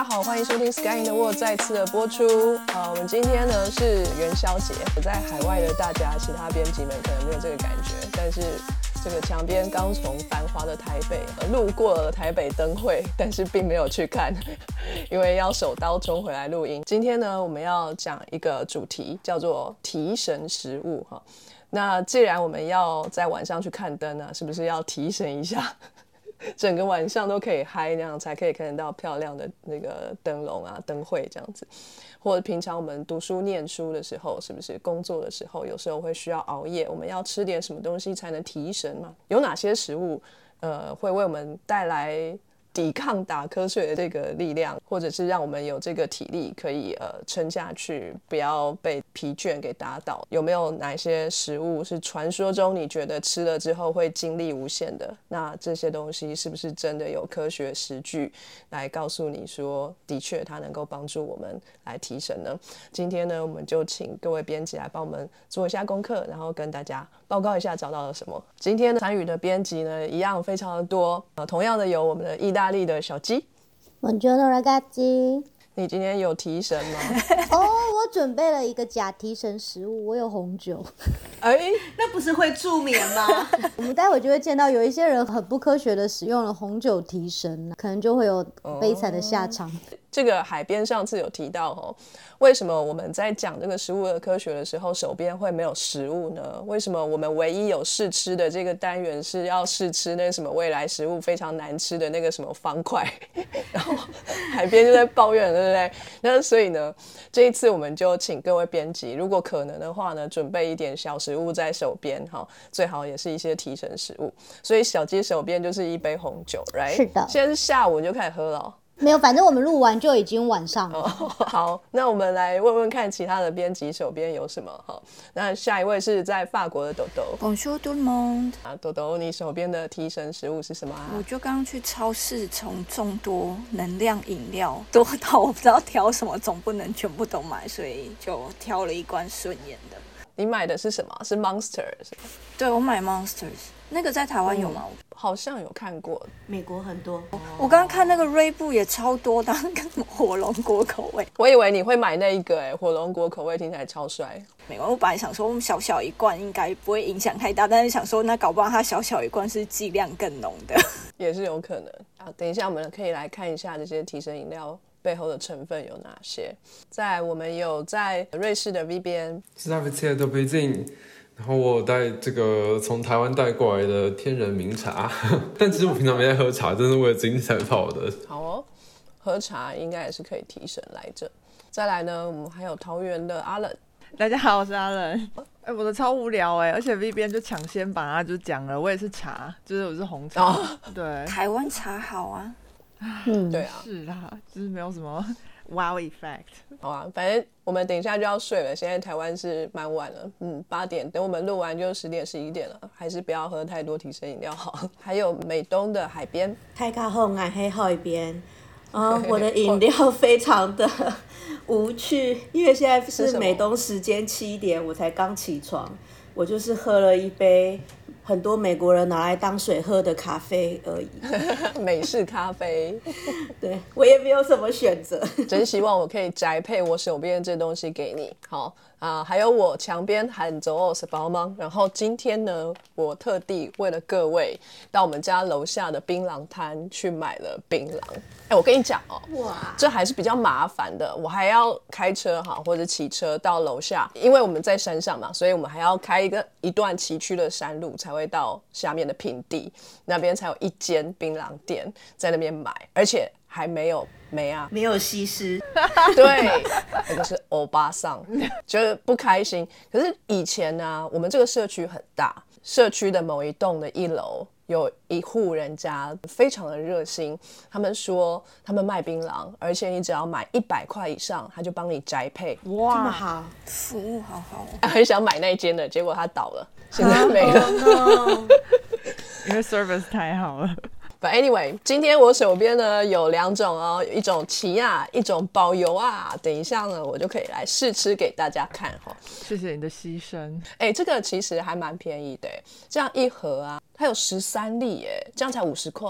大家好，欢迎收听 Sky in the World 再次的播出。呃，我们今天呢是元宵节，在海外的大家，其他编辑们可能没有这个感觉，但是这个墙边刚从繁华的台北路过了台北灯会，但是并没有去看，因为要手刀冲回来录音。今天呢，我们要讲一个主题，叫做提神食物哈。那既然我们要在晚上去看灯呢，是不是要提神一下？整个晚上都可以嗨，那样才可以看得到漂亮的那个灯笼啊、灯会这样子。或者平常我们读书念书的时候，是不是工作的时候，有时候会需要熬夜？我们要吃点什么东西才能提神嘛？有哪些食物，呃，会为我们带来？抵抗打瞌睡的这个力量，或者是让我们有这个体力可以呃撑下去，不要被疲倦给打倒。有没有哪些食物是传说中你觉得吃了之后会精力无限的？那这些东西是不是真的有科学实据来告诉你说，的确它能够帮助我们来提神呢？今天呢，我们就请各位编辑来帮我们做一下功课，然后跟大家报告一下找到了什么。今天参与的编辑呢，一样非常的多。呃，同样的有我们的意大。利的小鸡，Buongiorno ragazzi，你今天有提神吗？哦，我准备了一个假提神食物，我有红酒。哎，那不是会助眠吗？我们待会就会见到有一些人很不科学的使用了红酒提神，可能就会有悲惨的下场。这个海边上次有提到哦，为什么我们在讲这个食物的科学的时候，手边会没有食物呢？为什么我们唯一有试吃的这个单元是要试吃那什么未来食物非常难吃的那个什么方块？然后海边就在抱怨，对不对？那所以呢，这一次我们就请各位编辑，如果可能的话呢，准备一点小食物在手边哈，最好也是一些提神食物。所以小鸡手边就是一杯红酒，right？是的，现在是下午就开始喝了。没有，反正我们录完就已经晚上了。好，那我们来问问看其他的编辑手边有什么哈。那下一位是在法国的豆豆。Bonjour tout le monde。啊，豆豆，你手边的提神食物是什么啊？我就刚刚去超市，从众多能量饮料 多到我不知道挑什么，总不能全部都买，所以就挑了一罐顺眼的。你买的是什么？是 Monster 是吗？对，我买 Monsters。那个在台湾有吗？好像有看过，美国很多。我刚刚看那个锐步也超多，当跟火龙果口味。我以为你会买那一个，哎，火龙果口味听起来超帅。美国，我本来想说我们小小一罐应该不会影响太大，但是想说那搞不好它小小一罐是剂量更浓的，也是有可能。啊，等一下我们可以来看一下这些提神饮料背后的成分有哪些。在我们有在瑞士的 V 然后我带这个从台湾带过来的天人名茶，但其实我平常没在喝茶，真是为了今天才泡的。好哦，喝茶应该也是可以提神来着。再来呢，我们还有桃园的阿冷。大家好，我是阿冷。哎，我的超无聊哎，而且 V 边就抢先把它就讲了，我也是茶，就是我是红茶。对，台湾茶好啊。嗯，对啊，是啦，就是没有什么。Wow effect，好啊，反正我们等一下就要睡了。现在台湾是蛮晚了，嗯，八点。等我们录完就十点十一点了，还是不要喝太多提神饮料好。还有美东的海边，太靠后岸黑海边，啊，我的饮料非常的无趣，因为现在是美东时间七点，我才刚起床，我就是喝了一杯。很多美国人拿来当水喝的咖啡而已，美式咖啡。对我也没有什么选择，真希望我可以宅配我手边这东西给你。好啊，还有我墙边喊走哦是包吗？然后今天呢，我特地为了各位到我们家楼下的槟榔摊去买了槟榔。哎，我跟你讲哦，哇，这还是比较麻烦的，我还要开车哈，或者骑车到楼下，因为我们在山上嘛，所以我们还要开一个一段崎岖的山路才会到下面的平地，那边才有一间槟榔店在那边买，而且还没有没啊，没有西施，对，那个是欧巴桑，就是不开心。可是以前呢，我们这个社区很大，社区的某一栋的一楼。有一户人家非常的热心，他们说他们卖槟榔，而且你只要买一百块以上，他就帮你摘配。哇，这么好，服务好好。很想买那间的，结果他倒了，现在没了，因为 service 太好了。But anyway，今天我手边呢有两种哦，一种奇亚，一种保油啊。等一下呢，我就可以来试吃给大家看哈。谢谢你的牺牲。哎，这个其实还蛮便宜的，这样一盒啊，它有十三粒，耶，这样才五十块。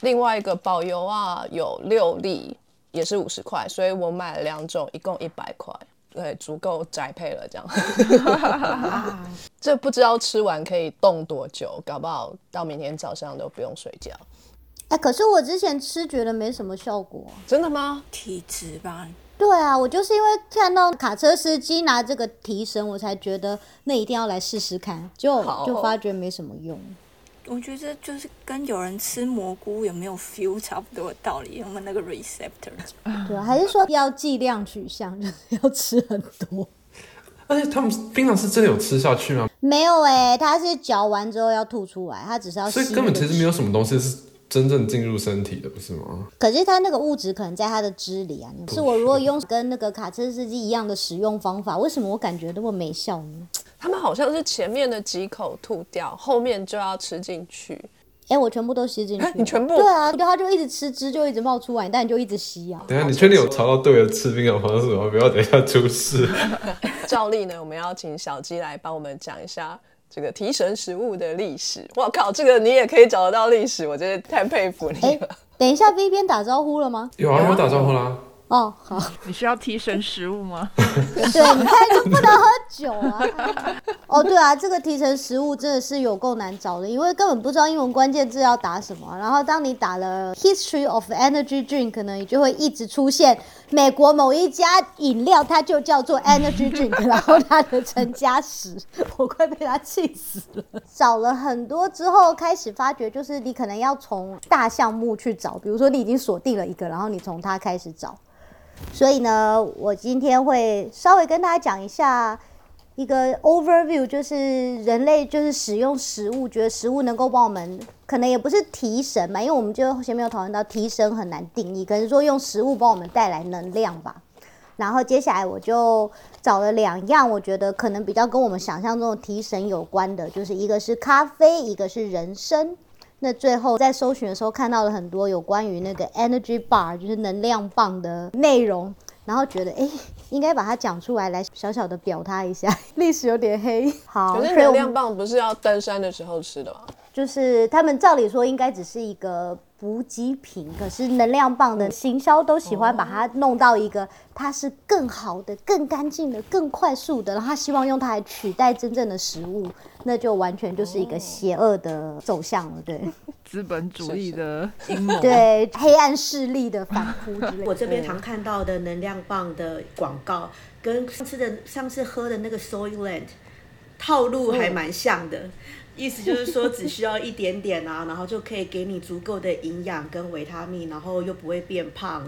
另外一个保油啊，有六粒，也是五十块，所以我买了两种，一共一百块，对，足够宅配了这样。这不知道吃完可以冻多久，搞不好到明天早上都不用睡觉。哎、可是我之前吃觉得没什么效果。真的吗？体质吧，对啊，我就是因为看到卡车司机拿这个提神，我才觉得那一定要来试试看，就就发觉没什么用。我觉得就是跟有人吃蘑菇有没有 feel 差不多的道理，有没有那个 receptor？对啊，还是说要剂量取向，就是要吃很多。而且他们槟榔是真的有吃下去吗？没有哎、它是嚼完之后要吐出来，它只是要吸所以根本其实没有什么东西是真正进入身体的，不是吗？可是它那个物质可能在它的汁里啊。是我如果用跟那个卡车司机一样的使用方法，为什么我感觉那么没效呢？他们好像是前面的几口吐掉，后面就要吃进去。哎、我全部都吸进去了。你全部对啊，对，它就一直吃汁就一直冒出来，但你就一直吸啊。等一下，你确定有查到对的吃冰的方式吗？不要等一下出事。照例呢，我们要请小鸡来帮我们讲一下这个提神食物的历史。我靠，这个你也可以找得到历史，我真的太佩服你哎、了。等一下，V 边打招呼了吗？有啊，我打招呼啦。哦，好，你需要提神食物吗？对，你看就不能喝酒啊。哦，对啊，这个提成食物真的是有够难找的，因为根本不知道英文关键字要打什么。然后当你打了 history of energy drink，可能你就会一直出现美国某一家饮料，它就叫做 energy drink，然后它的成家史，我快被他气死了。找了很多之后，开始发觉就是你可能要从大项目去找，比如说你已经锁定了一个，然后你从它开始找。所以呢，我今天会稍微跟大家讲一下一个 overview，就是人类就是使用食物，觉得食物能够帮我们，可能也不是提神嘛，因为我们就前面有讨论到提神很难定义，可能说用食物帮我们带来能量吧。然后接下来我就找了两样，我觉得可能比较跟我们想象中的提神有关的，就是一个是咖啡，一个是人参。那最后在搜寻的时候看到了很多有关于那个 energy bar，就是能量棒的内容，然后觉得哎，诶应该把它讲出来，来小小的表它一下。历史有点黑，好，可是能量棒不是要登山的时候吃的吗？就是他们照理说应该只是一个补给品，可是能量棒的行销都喜欢把它弄到一个它是更好的、更干净的、更快速的，然后他希望用它来取代真正的食物，那就完全就是一个邪恶的走向了，对 资本主义的阴谋。对，黑暗势力的反扑之类的。我这边常看到的能量棒的广告，跟上次的上次喝的那个 Soylent 套路还蛮像的。意思就是说，只需要一点点啊，然后就可以给你足够的营养跟维他命，然后又不会变胖。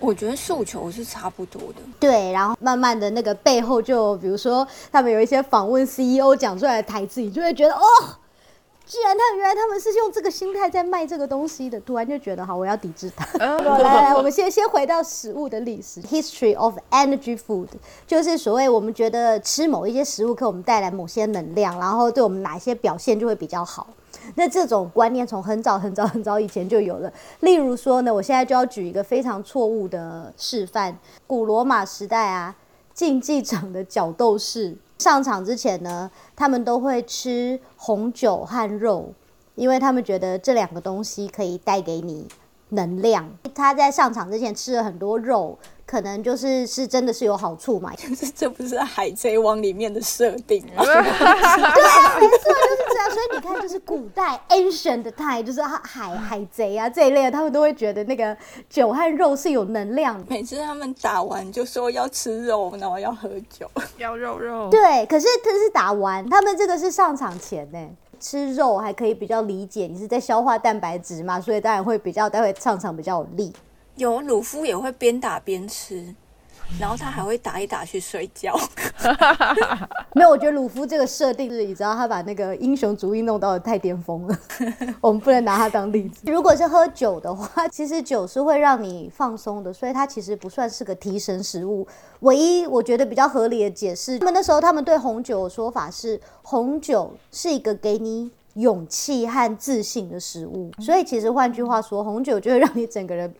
我觉得诉求是差不多的。对，然后慢慢的那个背后就，比如说他们有一些访问 CEO 讲出来的台词，你就会觉得哦，既然他原来他们是用这个心态在卖这个东西的，突然就觉得好，我要抵制它。来来来，我们先 先回到食物的历史，history of energy food，就是所谓我们觉得吃某一些食物给我们带来某些能量，然后对我们哪一些表现就会比较好。那这种观念从很早很早很早以前就有了。例如说呢，我现在就要举一个非常错误的示范：古罗马时代啊，竞技场的角斗士上场之前呢，他们都会吃红酒和肉，因为他们觉得这两个东西可以带给你能量。他在上场之前吃了很多肉，可能就是是真的是有好处嘛。这这不是海贼王里面的设定吗？没错，就是这样。所以你看，就是古代 ancient 的 time，就是海海贼啊这一类的，他们都会觉得那个酒和肉是有能量的。每次他们打完就说要吃肉，然后要喝酒。要肉肉。对，可是他是打完，他们这个是上场前呢。吃肉还可以比较理解，你是在消化蛋白质嘛，所以当然会比较待会上场比较有力。有鲁夫也会边打边吃，然后他还会打一打去睡觉。没有，我觉得鲁夫这个设定是，你知道他把那个英雄主义弄到的太巅峰了，我们不能拿他当例子。如果是喝酒的话，其实酒是会让你放松的，所以它其实不算是个提神食物。唯一我觉得比较合理的解释，他们那时候他们对红酒的说法是，红酒是一个给你勇气和自信的食物，所以其实换句话说，红酒就会让你整个人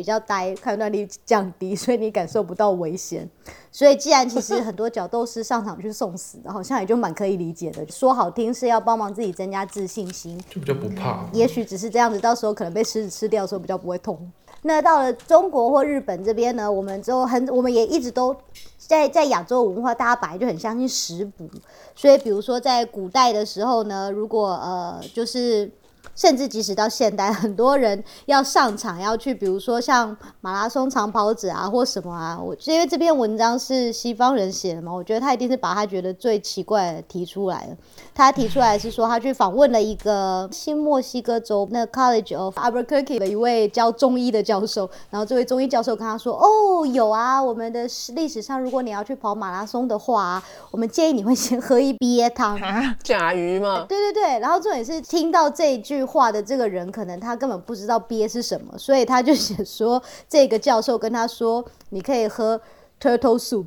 比较呆，判断力降低，所以你感受不到危险。所以既然其实很多角斗士上场去送死的，好像也就蛮可以理解的。说好听是要帮忙自己增加自信心，就比较不怕。也许只是这样子，到时候可能被狮子吃掉的时候比较不会痛。那到了中国或日本这边呢，我们就很，我们也一直都在在亚洲文化，大家本来就很相信食补，所以比如说在古代的时候呢，如果呃就是。甚至即使到现代，很多人要上场要去，比如说像马拉松长跑者啊，或什么啊。我因为这篇文章是西方人写的嘛，我觉得他一定是把他觉得最奇怪的提出来了。他提出来是说，他去访问了一个新墨西哥州那 College of Albuquerque 的一位教中医的教授，然后这位中医教授跟他说：“哦，有啊，我们的历史上，如果你要去跑马拉松的话，我们建议你会先喝一鳖汤啊。”甲鱼嘛，对对对，然后重点是听到这一句句话的这个人，可能他根本不知道鳖是什么，所以他就写说，这个教授跟他说，你可以喝 turtle soup。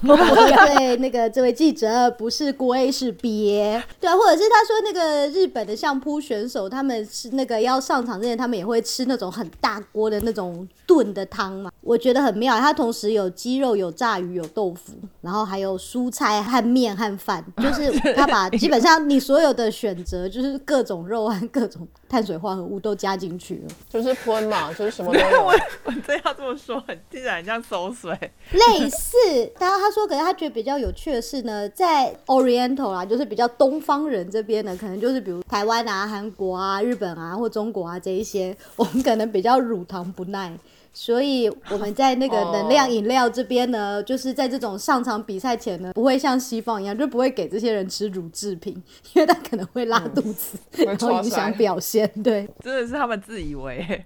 对，那个这位记者不是龟是鳖，对啊，或者是他说那个日本的相扑选手，他们是那个要上场之前，他们也会吃那种很大锅的那种炖的汤嘛，我觉得很妙。它同时有鸡肉、有炸鱼、有豆腐，然后还有蔬菜和面和饭，就是他把基本上你所有的选择，就是各种肉和各种碳水化合物都加进去了，就是喷嘛，就是什么都我有。我真要这么说，很听起来很像馊水。类似。然后他说，可是他觉得比较有趣的是呢，在 Oriental 啦，就是比较东方人这边呢，可能就是比如台湾啊、韩国啊、日本啊或中国啊这一些，我们可能比较乳糖不耐。所以我们在那个能量饮料这边呢，就是在这种上场比赛前呢，不会像西方一样，就不会给这些人吃乳制品，因为他可能会拉肚子，然后影响表现。对，真的是他们自以为。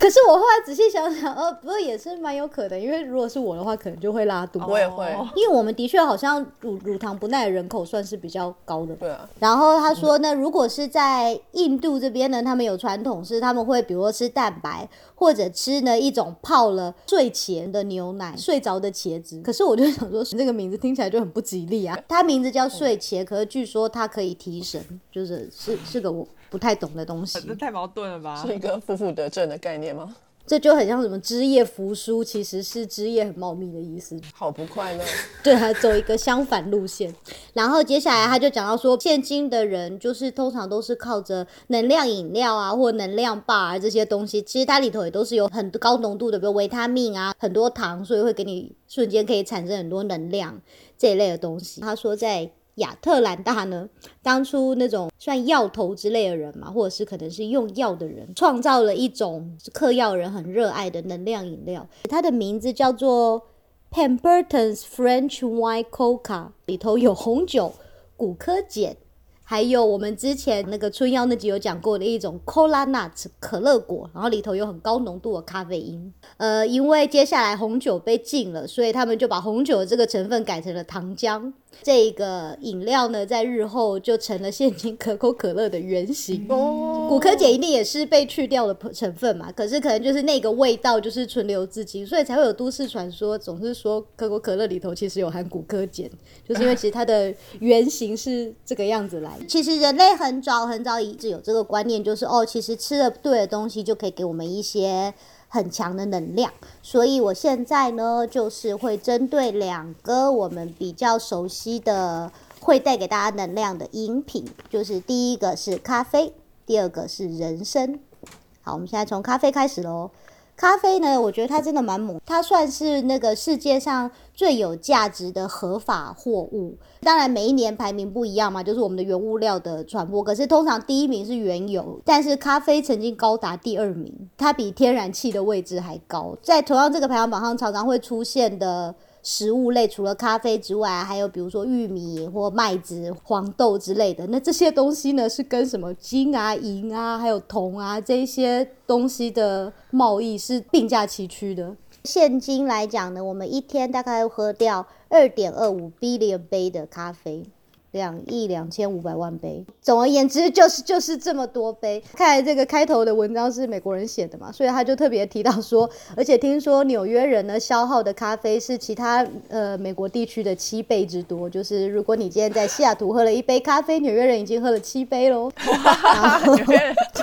可是我后来仔细想想，呃，不过也是蛮有可能，因为如果是我的话，可能就会拉肚子。我也会，因为我们的确好像乳乳糖不耐的人口算是比较高的。对啊。然后他说呢，如果是在印度这边呢，他们有传统是他们会比如说吃蛋白，或者吃呢一种泡了睡前的牛奶，睡着的茄子。可是我就想说，这个名字听起来就很不吉利啊。它名字叫睡茄，可是据说它可以提神，就是是是个我不太懂的东西。这太矛盾了吧？是一个负负得正的概念吗？这就很像什么枝叶扶疏，其实是枝叶很茂密的意思。好不快乐。对，还走一个相反路线。然后接下来他就讲到说，现今的人就是通常都是靠着能量饮料啊，或能量棒啊这些东西，其实它里头也都是有很高浓度的，比如维他命啊，很多糖，所以会给你瞬间可以产生很多能量这一类的东西。他说在。亚特兰大呢，当初那种算药头之类的人嘛，或者是可能是用药的人，创造了一种嗑药人很热爱的能量饮料，它的名字叫做 Pemberton's French Wine Coca，里头有红酒、骨科碱，还有我们之前那个春药那集有讲过的一种 Cola Nut 可乐果，然后里头有很高浓度的咖啡因。呃，因为接下来红酒被禁了，所以他们就把红酒的这个成分改成了糖浆。这个饮料呢，在日后就成了现今可口可乐的原型。哦，骨科碱一定也是被去掉的成分嘛，可是可能就是那个味道就是存留至今，所以才会有都市传说，总是说可口可乐里头其实有含骨科碱，就是因为其实它的原型是这个样子来。其实人类很早很早一直有这个观念，就是哦，其实吃了对的东西就可以给我们一些。很强的能量，所以我现在呢，就是会针对两个我们比较熟悉的，会带给大家能量的饮品，就是第一个是咖啡，第二个是人参。好，我们现在从咖啡开始喽。咖啡呢，我觉得它真的蛮猛，它算是那个世界上最有价值的合法货物。当然，每一年排名不一样嘛，就是我们的原物料的传播。可是通常第一名是原油，但是咖啡曾经高达第二名，它比天然气的位置还高。在同样这个排行榜上，常常会出现的。食物类除了咖啡之外，还有比如说玉米或麦子、黄豆之类的。那这些东西呢，是跟什么金啊、银啊，还有铜啊这些东西的贸易是并驾齐驱的。现金来讲呢，我们一天大概喝掉二点二五 billion 杯的咖啡。两亿两千五百万杯，总而言之就是就是这么多杯。看来这个开头的文章是美国人写的嘛，所以他就特别提到说，而且听说纽约人呢消耗的咖啡是其他呃美国地区的七倍之多。就是如果你今天在西雅图喝了一杯咖啡，纽约人已经喝了七杯喽。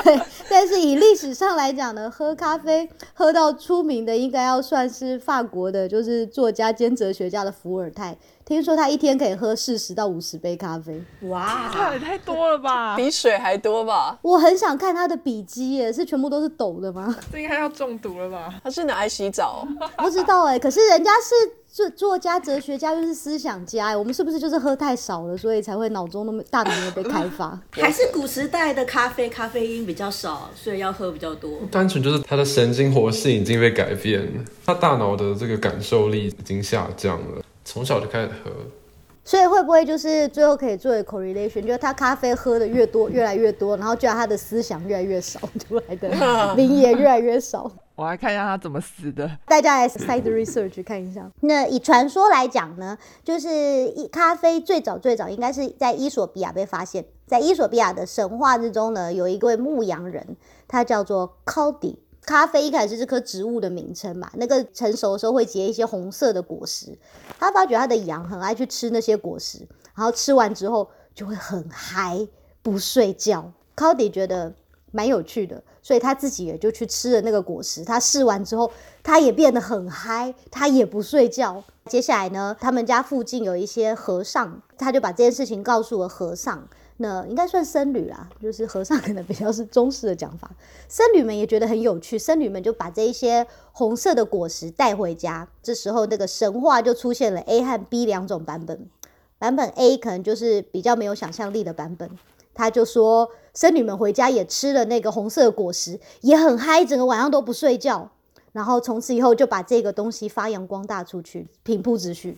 对，但是以历史上来讲呢，喝咖啡喝到出名的应该要算是法国的，就是作家兼哲学家的伏尔泰。听说他一天可以喝四十到五十杯咖啡。这哇，也太多了吧？比水还多吧？我很想看他的笔记耶，是全部都是抖的吗？这应该要中毒了吧？他是拿来洗澡哦、不知道哎，可是人家是作作家、哲学家，又是思想家哎，我们是不是就是喝太少了，所以才会脑中那么大脑没有被开发？还是古时代的咖啡咖啡因比较少，所以要喝比较多。单纯就是他的神经活性已经被改变了，他大脑的这个感受力已经下降了，从小就开始喝。所以会不会就是最后可以作为 correlation，就是他咖啡喝的越多，越来越多，然后就让他的思想越来越少，出来的 名言越来越少。我来看一下他怎么死的。大家来 side research 看一下。那以传说来讲呢，就是一咖啡最早最早应该是在伊索比亚被发现，在伊索比亚的神话之中呢，有一位牧羊人，他叫做 Cody。咖啡一开始是这棵植物的名称嘛，那个成熟的时候会结一些红色的果实。他发觉他的羊很爱去吃那些果实，然后吃完之后就会很嗨，不睡觉。Cody 觉得蛮有趣的，所以他自己也就去吃了那个果实。他试完之后，他也变得很嗨，他也不睡觉。接下来呢，他们家附近有一些和尚，他就把这件事情告诉了和尚。那应该算僧侣啦，就是和尚 可能比较是中式的讲法。僧侣们也觉得很有趣，僧侣们就把这一些红色的果实带回家。这时候，那个神话就出现了 A 和 B 两种版本。版本 A 可能就是比较没有想象力的版本，他就说僧侣们回家也吃了那个红色果实，也很嗨，整个晚上都不睡觉。然后从此以后就把这个东西发扬光大出去，平铺直叙。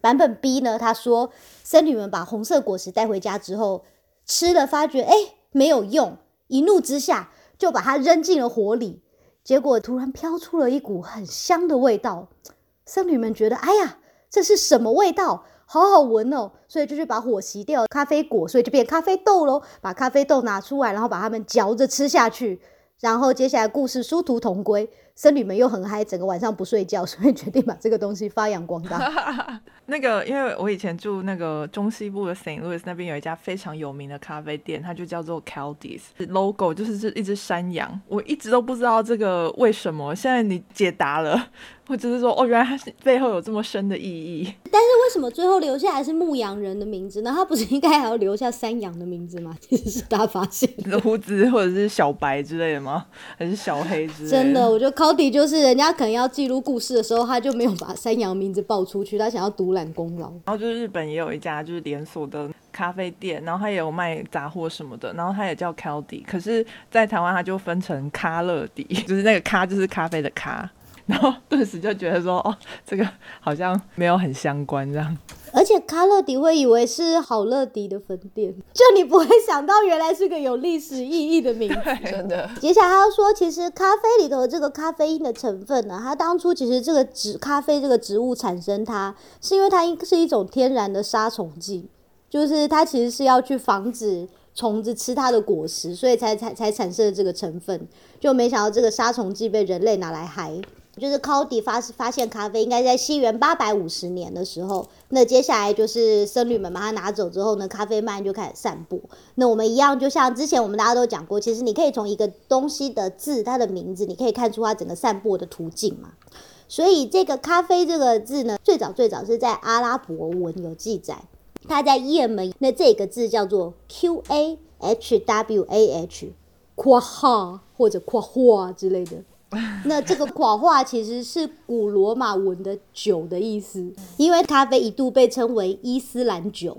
版本 B 呢，他说僧侣们把红色果实带回家之后。吃了，发觉哎没有用，一怒之下就把它扔进了火里，结果突然飘出了一股很香的味道。僧侣们觉得哎呀，这是什么味道？好好闻哦，所以就去把火熄掉，咖啡果，所以就变咖啡豆喽。把咖啡豆拿出来，然后把它们嚼着吃下去。然后接下来故事殊途同归，僧侣们又很嗨，整个晚上不睡觉，所以决定把这个东西发扬光大。那个，因为我以前住那个中西部的 Saint Louis 那边有一家非常有名的咖啡店，它就叫做 Caldis，logo 就是这一只山羊。我一直都不知道这个为什么，现在你解答了，或者是说哦，原来它是背后有这么深的意义。但是为什么最后留下来是牧羊人的名字呢？他不是应该还要留下山羊的名字吗？其实是他发现的胡子或者是小白之类的吗？还是小黑之类的？真的，我觉得 Cody 就是人家可能要记录故事的时候，他就没有把山羊名字报出去，他想要独揽功劳。然后就是日本也有一家就是连锁的咖啡店，然后他也有卖杂货什么的，然后他也叫 Caldi，可是，在台湾他就分成咖乐迪，就是那个咖就是咖啡的咖，然后顿时就觉得说，哦，这个好像没有很相关这样。而且卡乐迪会以为是好乐迪的分店，就你不会想到原来是个有历史意义的名字。真的。接下来他说，其实咖啡里头这个咖啡因的成分呢，它当初其实这个植咖啡这个植物产生它，是因为它是一种天然的杀虫剂，就是它其实是要去防止虫子吃它的果实，所以才才才产生了这个成分。就没想到这个杀虫剂被人类拿来害。就是 Cody 发发现咖啡应该在西元八百五十年的时候，那接下来就是僧侣们把它拿走之后呢，咖啡慢就开始散播。那我们一样，就像之前我们大家都讲过，其实你可以从一个东西的字，它的名字，你可以看出它整个散播的途径嘛。所以这个咖啡这个字呢，最早最早是在阿拉伯文有记载，它在也门，那这个字叫做 Q A H W A H，夸哈或者夸化之类的。那这个垮化其实是古罗马文的酒的意思，因为咖啡一度被称为伊斯兰酒，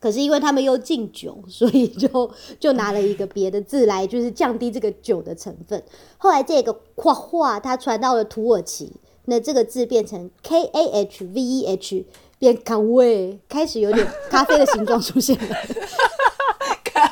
可是因为他们又禁酒，所以就 就拿了一个别的字来，就是降低这个酒的成分。后来这个垮化它传到了土耳其，那这个字变成 K A H V E H，变咖啡，开始有点咖啡的形状出现了。咖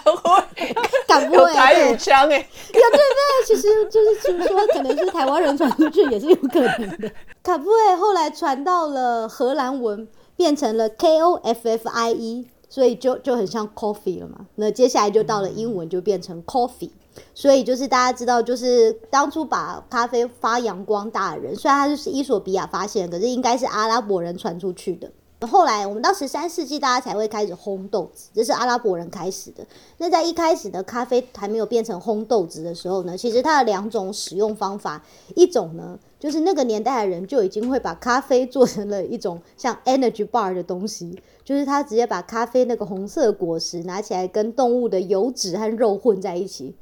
啡，咖啡，有台语腔哎，有对对，其实就是说可能是台湾人传出去也是有可能的。咖啡后来传到了荷兰文，变成了 K O F F I E，所以就就很像 coffee 了嘛。那接下来就到了英文，就变成 coffee。所以就是大家知道，就是当初把咖啡发扬光大的人，虽然他就是伊索比亚发现，可是应该是阿拉伯人传出去的。后来我们到十三世纪，大家才会开始烘豆子，这是阿拉伯人开始的。那在一开始的咖啡还没有变成烘豆子的时候呢，其实它的两种使用方法，一种呢就是那个年代的人就已经会把咖啡做成了一种像 energy bar 的东西，就是他直接把咖啡那个红色果实拿起来跟动物的油脂和肉混在一起，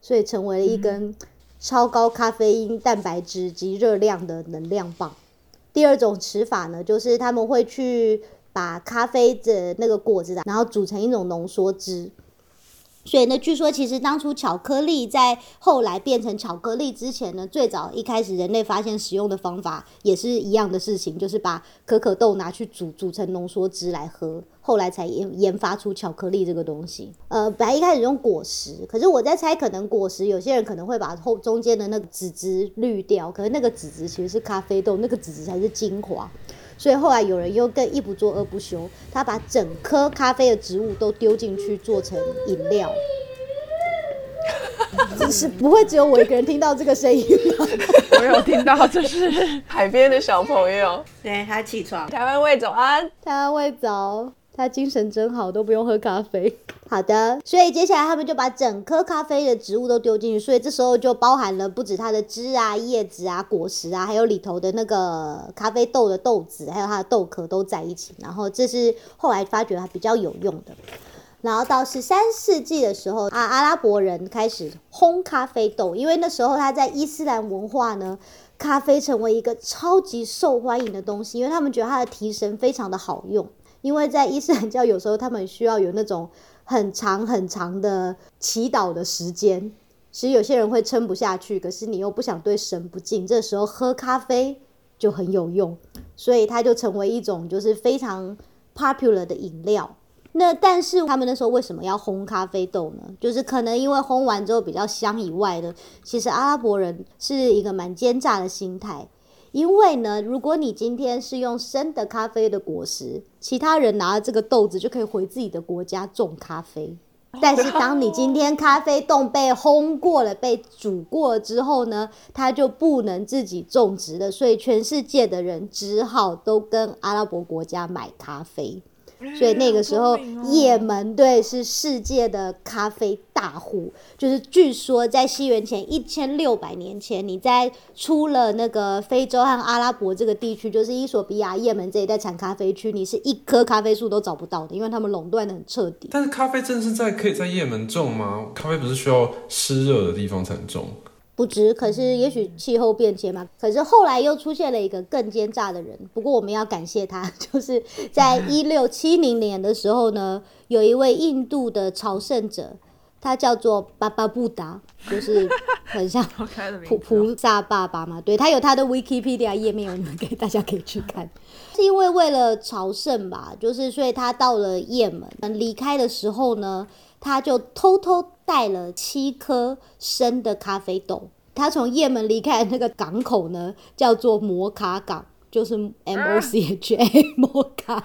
所以成为了一根超高咖啡因、蛋白质及热量的能量棒。第二种吃法呢，就是他们会去把咖啡的那个果子，然后煮成一种浓缩汁。所以呢，据说其实当初巧克力在后来变成巧克力之前呢，最早一开始人类发现使用的方法也是一样的事情，就是把可可豆拿去煮，煮成浓缩汁来喝。后来才研研发出巧克力这个东西。呃，本来一开始用果实，可是我在猜，可能果实有些人可能会把后中间的那个籽汁滤掉，可是那个籽汁其实是咖啡豆，那个籽汁才是精华。所以后来有人又更一不做二不休，他把整颗咖啡的植物都丢进去做成饮料。只是不会只有我一个人听到这个声音吗？我有听到，这是 海边的小朋友，对他起床，台湾魏早安，他会早，他精神真好，都不用喝咖啡。好的，所以接下来他们就把整颗咖啡的植物都丢进去，所以这时候就包含了不止它的枝啊、叶子啊、果实啊，还有里头的那个咖啡豆的豆子，还有它的豆壳都在一起。然后这是后来发觉它比较有用的。然后到十三世纪的时候啊，阿拉伯人开始烘咖啡豆，因为那时候他在伊斯兰文化呢，咖啡成为一个超级受欢迎的东西，因为他们觉得它的提神非常的好用。因为在伊斯兰教有时候他们需要有那种很长很长的祈祷的时间，其实有些人会撑不下去，可是你又不想对神不敬，这时候喝咖啡就很有用，所以它就成为一种就是非常 popular 的饮料。那但是他们那时候为什么要烘咖啡豆呢？就是可能因为烘完之后比较香以外的，其实阿拉伯人是一个蛮奸诈的心态。因为呢，如果你今天是用生的咖啡的果实，其他人拿了这个豆子就可以回自己的国家种咖啡。但是当你今天咖啡豆被烘过了、被煮过了之后呢，它就不能自己种植了，所以全世界的人只好都跟阿拉伯国家买咖啡。所以那个时候，也门对是世界的咖啡大户。就是据说在西元前一千六百年前，你在出了那个非洲和阿拉伯这个地区，就是伊索比亚、也门这一带产咖啡区，你是一棵咖啡树都找不到的，因为他们垄断的很彻底。但是咖啡真的是在可以在也门种吗？咖啡不是需要湿热的地方才能种？不知，可是也许气候变迁嘛。可是后来又出现了一个更奸诈的人。不过我们要感谢他，就是在一六七零年的时候呢，有一位印度的朝圣者，他叫做巴巴布达，就是很像 菩菩萨爸爸嘛。对他有他的 Wikipedia 页面，我们给大家可以去看。是因为为了朝圣吧，就是所以他到了也门，离开的时候呢。他就偷偷带了七颗生的咖啡豆。他从也门离开那个港口呢，叫做摩卡港，就是 M O C H A 摩卡。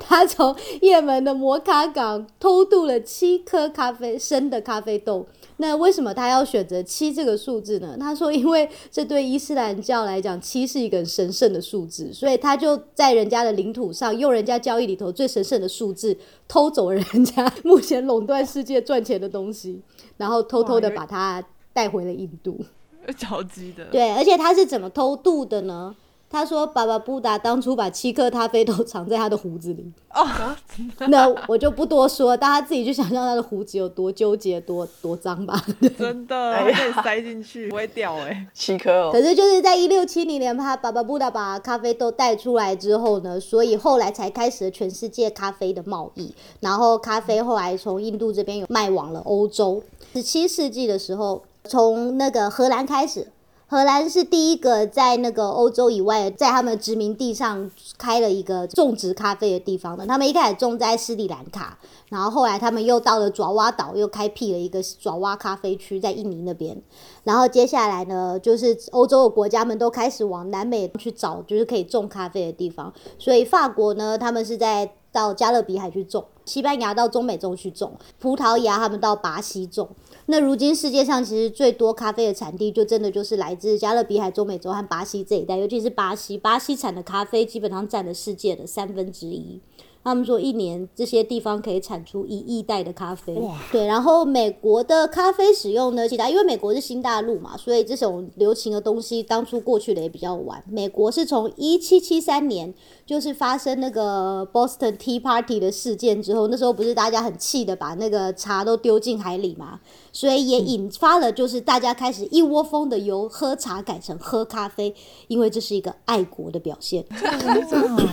他从也门的摩卡港偷渡了七颗咖啡生的咖啡豆。那为什么他要选择七这个数字呢？他说，因为这对伊斯兰教来讲，七是一个神圣的数字，所以他就在人家的领土上，用人家交易里头最神圣的数字，偷走人家目前垄断世界赚钱的东西，然后偷偷的把它带回了印度。着急的。对，而且他是怎么偷渡的呢？他说：“爸爸布达当初把七颗咖啡豆藏在他的胡子里。”哦，那我就不多说，大家自己去想象他的胡子有多纠结、多多脏吧。真的，可以塞进去不会掉哎，七颗哦。可是就是在一六七零年，他爸爸布达把咖啡豆带出来之后呢，所以后来才开始了全世界咖啡的贸易。然后咖啡后来从印度这边有卖往了欧洲。十七世纪的时候，从那个荷兰开始。荷兰是第一个在那个欧洲以外，在他们殖民地上开了一个种植咖啡的地方的。他们一开始种在斯里兰卡，然后后来他们又到了爪哇岛，又开辟了一个爪哇咖啡区在印尼那边。然后接下来呢，就是欧洲的国家们都开始往南美去找，就是可以种咖啡的地方。所以法国呢，他们是在到加勒比海去种，西班牙到中美洲去种，葡萄牙他们到巴西种。那如今世界上其实最多咖啡的产地，就真的就是来自加勒比海、中美洲和巴西这一带，尤其是巴西，巴西产的咖啡基本上占了世界的三分之一。他们说一年这些地方可以产出一亿袋的咖啡。对，然后美国的咖啡使用呢，其他因为美国是新大陆嘛，所以这种流行的东西当初过去的也比较晚。美国是从一七七三年，就是发生那个 Boston Tea Party 的事件之后，那时候不是大家很气的把那个茶都丢进海里嘛，所以也引发了就是大家开始一窝蜂的由喝茶改成喝咖啡，因为这是一个爱国的表现。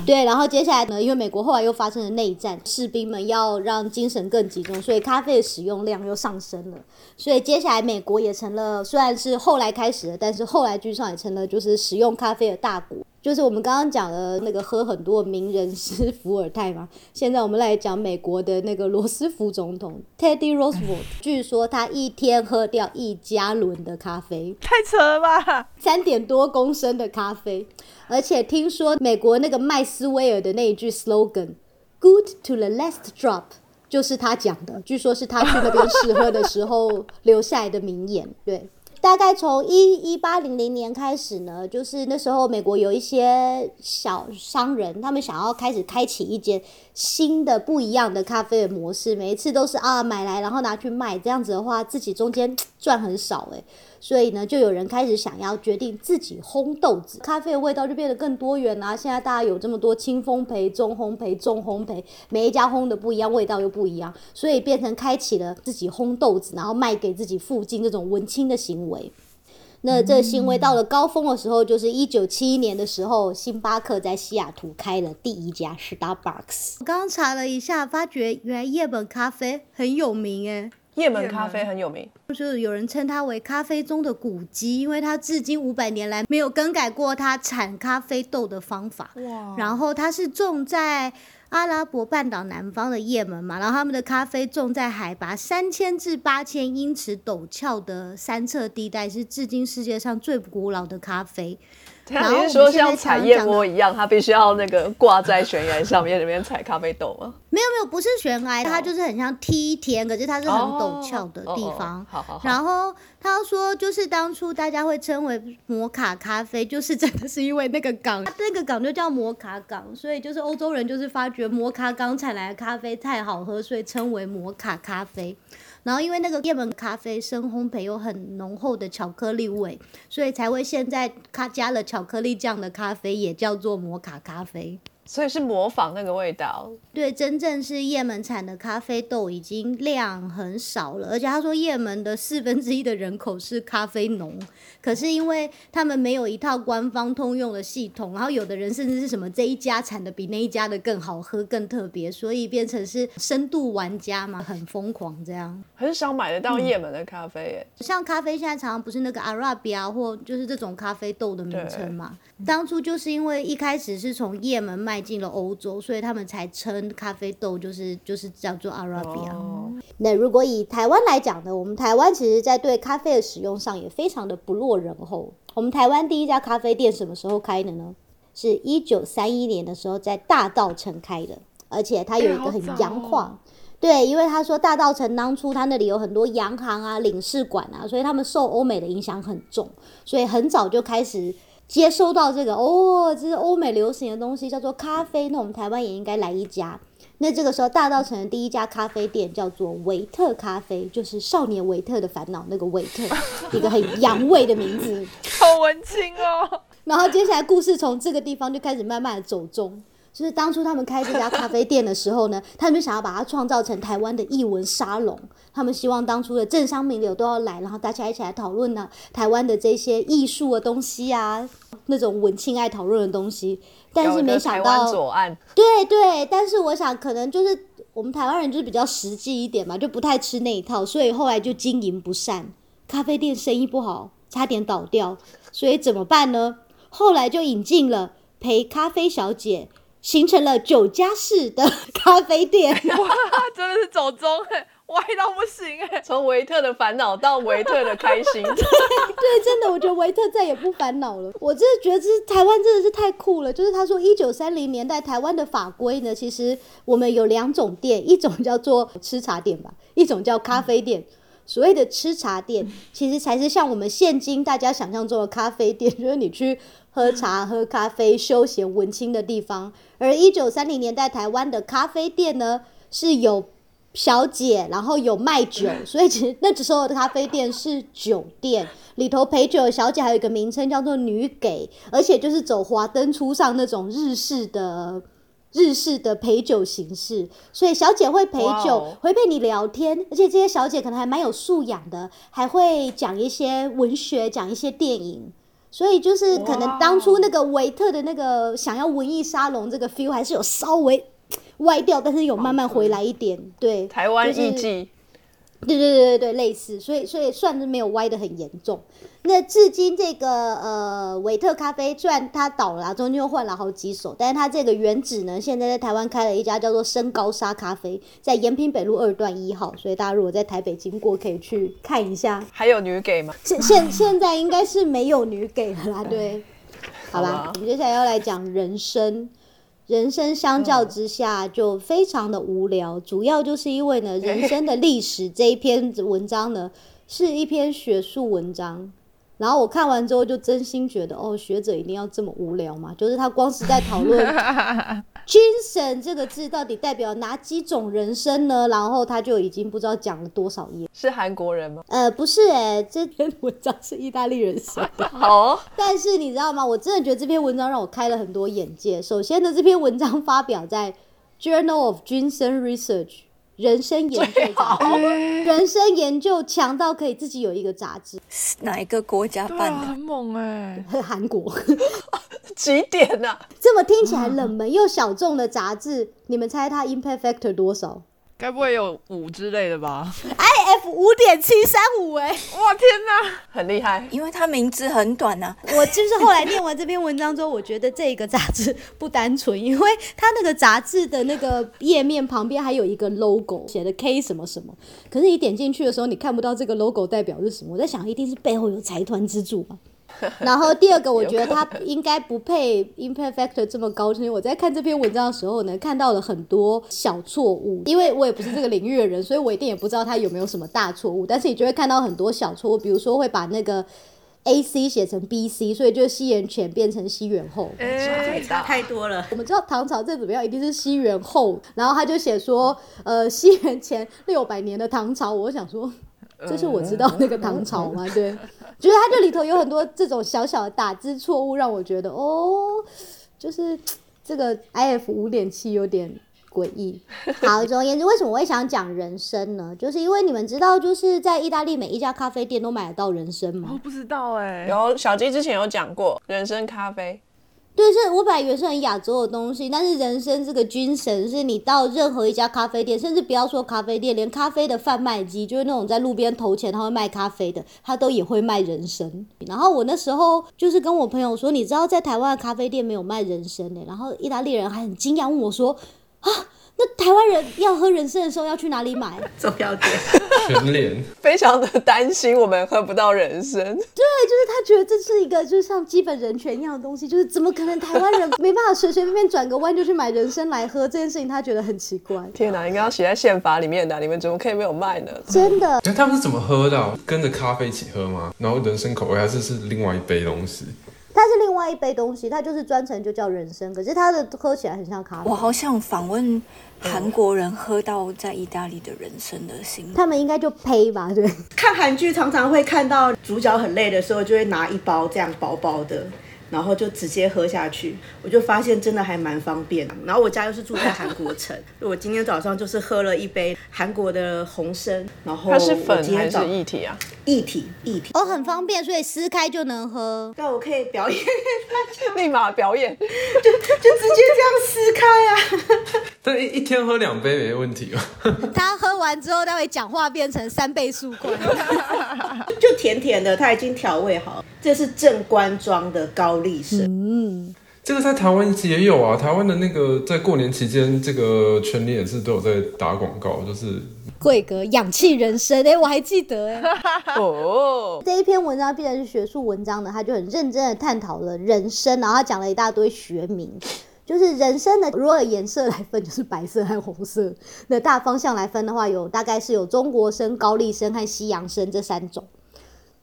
对，然后接下来呢，因为美国后来又发生了内战，士兵们要让精神更集中，所以咖啡的使用量又上升了。所以接下来美国也成了，虽然是后来开始的，但是后来居上也成了就是使用咖啡的大国。就是我们刚刚讲的那个喝很多名人是 伏尔泰嘛，现在我们来讲美国的那个罗斯福总统 Teddy Roosevelt，据说他一天喝掉一加仑的咖啡，太扯了吧！三点多公升的咖啡，而且听说美国那个麦斯威尔的那一句 slogan，“Good to the last drop”，就是他讲的，据说是他去那边试喝的时候 留下来的名言。对，大概从一一八零零年开始呢，就是那时候美国有一些小商人，他们想要开始开启一间新的不一样的咖啡的模式，每一次都是啊买来然后拿去卖，这样子的话自己中间赚很少诶。所以呢，就有人开始想要决定自己烘豆子，咖啡的味道就变得更多元啦。现在大家有这么多轻烘焙、中烘焙、重烘焙，每一家烘的不一样，味道又不一样，所以变成开启了自己烘豆子，然后卖给自己附近这种文青的行为。那这个行为到了高峰的时候，就是一九七一年的时候，星巴克在西雅图开了第一家 Starbucks。我刚刚查了一下，发觉原来叶本咖啡很有名诶。叶门咖啡很有名，就是有人称它为咖啡中的古迹，因为它至今五百年来没有更改过它产咖啡豆的方法。哇！然后它是种在阿拉伯半岛南方的叶门嘛，然后他们的咖啡种在海拔三千至八千英尺陡峭的山侧地带，是至今世界上最古老的咖啡。然后你是说像采叶波一样，它必须要那个挂在悬崖上面那边采咖啡豆吗？没有没有，不是悬崖，它就是很像梯田，可是它是很陡峭的地方。好好好。然后他说，就是当初大家会称为摩卡咖啡，就是真的是因为那个港，那个港就叫摩卡港，所以就是欧洲人就是发觉摩卡港产来的咖啡太好喝，所以称为摩卡咖啡。然后因为那个叶门咖啡深烘焙有很浓厚的巧克力味，所以才会现在咖加了巧克力酱的咖啡也叫做摩卡咖啡。所以是模仿那个味道。对，真正是也门产的咖啡豆已经量很少了，而且他说也门的四分之一的人口是咖啡农，可是因为他们没有一套官方通用的系统，然后有的人甚至是什么这一家产的比那一家的更好喝、更特别，所以变成是深度玩家嘛，很疯狂这样。很少买得到也门的咖啡耶，像咖啡现在常常不是那个阿拉比亚或就是这种咖啡豆的名称嘛。当初就是因为一开始是从也门卖进了欧洲，所以他们才称咖啡豆就是就是叫做阿拉比亚。那如果以台湾来讲呢，我们台湾其实在对咖啡的使用上也非常的不落人后。我们台湾第一家咖啡店什么时候开的呢？是一九三一年的时候在大道城开的，而且它有一个很洋化。对，因为他说大道城当初他那里有很多洋行啊、领事馆啊，所以他们受欧美的影响很重，所以很早就开始。接收到这个哦，这是欧美流行的东西，叫做咖啡。那我们台湾也应该来一家。那这个时候，大道城的第一家咖啡店叫做维特咖啡，就是少年维特的烦恼那个维特，一个很洋味的名字，好文青哦。然后接下来故事从这个地方就开始慢慢的走中。就是当初他们开这家咖啡店的时候呢，他们就想要把它创造成台湾的艺文沙龙。他们希望当初的政商名流都要来，然后大家一起来讨论呢台湾的这些艺术的东西啊，那种文青爱讨论的东西。但是没想到，对对，但是我想可能就是我们台湾人就是比较实际一点嘛，就不太吃那一套，所以后来就经营不善，咖啡店生意不好，差点倒掉。所以怎么办呢？后来就引进了陪咖啡小姐。形成了酒家式的咖啡店，哇，真的是走中哎，歪到不行哎！从维特的烦恼到维特的开心，对，真的我觉得维特再也不烦恼了。我真的觉得这台湾真的是太酷了。就是他说，一九三零年代台湾的法规呢，其实我们有两种店，一种叫做吃茶店吧，一种叫咖啡店。所谓的吃茶店，其实才是像我们现今大家想象中的咖啡店，就是你去喝茶、喝咖啡、休闲文青的地方。而一九三零年代台湾的咖啡店呢，是有小姐，然后有卖酒，所以其实那时候的咖啡店是酒店，里头陪酒的小姐还有一个名称叫做女给，而且就是走华灯初上那种日式的。日式的陪酒形式，所以小姐会陪酒，会陪你聊天，而且这些小姐可能还蛮有素养的，还会讲一些文学，讲一些电影。所以就是可能当初那个维特的那个想要文艺沙龙这个 feel 还是有稍微歪掉，但是有慢慢回来一点。对，台湾就是艺伎，对对对对对，类似，所以所以算是没有歪的很严重。那至今这个呃维特咖啡虽然它倒了啊，中间又换了好几手，但是它这个原址呢，现在在台湾开了一家叫做深高沙咖啡，在延平北路二段一号，所以大家如果在台北经过，可以去看一下。还有女给吗？现现现在应该是没有女给了啦，对，好吧好吧，我们接下来要来讲人生。人生相较之下就非常的无聊，主要就是因为呢，人生的历史这一篇文章呢是一篇学术文章，然后我看完之后就真心觉得，哦，学者一定要这么无聊吗？就是他光是在讨论 精神这个字到底代表哪几种人生呢？然后他就已经不知道讲了多少页。是韩国人吗？呃，不是哎、这篇文章是意大利人写的。好，但是你知道吗？我真的觉得这篇文章让我开了很多眼界。首先呢，这篇文章发表在《Journal of Ginseng Research》人生研究杂志，人生研究强到可以自己有一个杂志，哪一个国家办的？很猛哎、韩国。几点啊、这么听起来冷门又小众的杂志，你们猜它 impact factor 多少该不会有五之类的吧？？IF 五点七三五哎！哇天哪！很厉害。因为它名字很短呐、我就是后来念完这篇文章之后，我觉得这个杂志不单纯，因为它那个杂志的那个页面旁边还有一个 logo，写的 K 什么什么。可是你点进去的时候，你看不到这个 logo 代表是什么。我在想，一定是背后有财团资助吧。然后第二个，我觉得他应该不配 impact factor 这么高，是因为我在看这篇文章的时候呢，看到了很多小错误。因为我也不是这个领域的人，所以我一定也不知道他有没有什么大错误。但是你就会看到很多小错误，比如说会把那个 A C 写成 B C，所以就是西元前变成西元后。哎、差太多了。我们知道唐朝再怎么样一定是西元后，然后他就写说，呃，西元前六百年的唐朝。我想说，这是我知道那个唐朝吗？对，就是它这里头有很多这种小小的打字错误，让我觉得哦，就是这个 I F 五点七有点诡异。好，总而言之，为什么我会想讲人参呢？就是因为你们知道，就是在意大利每一家咖啡店都买得到人参吗？我不知道哎、有小鸡之前有讲过人参咖啡，对，是我本来以为是很亚洲的东西，但是人参这个精神是你到任何一家咖啡店，甚至不要说咖啡店，连咖啡的贩卖机，就是那种在路边投钱他会卖咖啡的，他都也会卖人参。然后我那时候就是跟我朋友说，你知道在台湾的咖啡店没有卖人参的、然后意大利人还很惊讶问我说，啊，那台湾人要喝人参的时候要去哪里买？重要点，全脸。非常的担心我们喝不到人参。对，就是他觉得这是一个就是像基本人权一样的东西，就是怎么可能台湾人没办法随随便便转个弯就去买人参来喝这件事情，他觉得很奇怪。天哪，应该要写在宪法里面的，你们怎么可以没有卖呢？真的，那他们是怎么喝的啊、跟着咖啡一起喝吗？然后人参口味还是是另外一杯东西？它是另外一杯东西，它就是专程就叫人参，可是它的喝起来很像咖啡我。好想访问韩国人喝到在意大利的人参的心。他们应该就呸吧，对。看韩剧常常会看到主角很累的时候，就会拿一包这样薄薄的，然后就直接喝下去。我就发现真的还蛮方便的。然后我家又是住在韩国城，我今天早上就是喝了一杯韩国的红参，然后它是粉还是液体啊？液体一体。哦，很方便，所以撕开就能喝。那我可以表演，立马表演。就就直接这样撕开啊！但一一天喝两杯没问题吧？他喝完之后，他会讲话变成三倍速快。就甜甜的，他已经调味好。这是正官庄的高丽参，嗯，这这个在台湾也有啊，台湾的那个在过年期间，这个全年也是都有在打广告，就是贵格氧气人生，哎、我还记得哎、哦，这一篇文章必然是学术文章的，他就很认真的探讨了人参，然后他讲了一大堆学名。就是人参的，如果颜色来分，就是白色和红色。那大方向来分的话，有大概是有中国参、高丽参和西洋参这三种。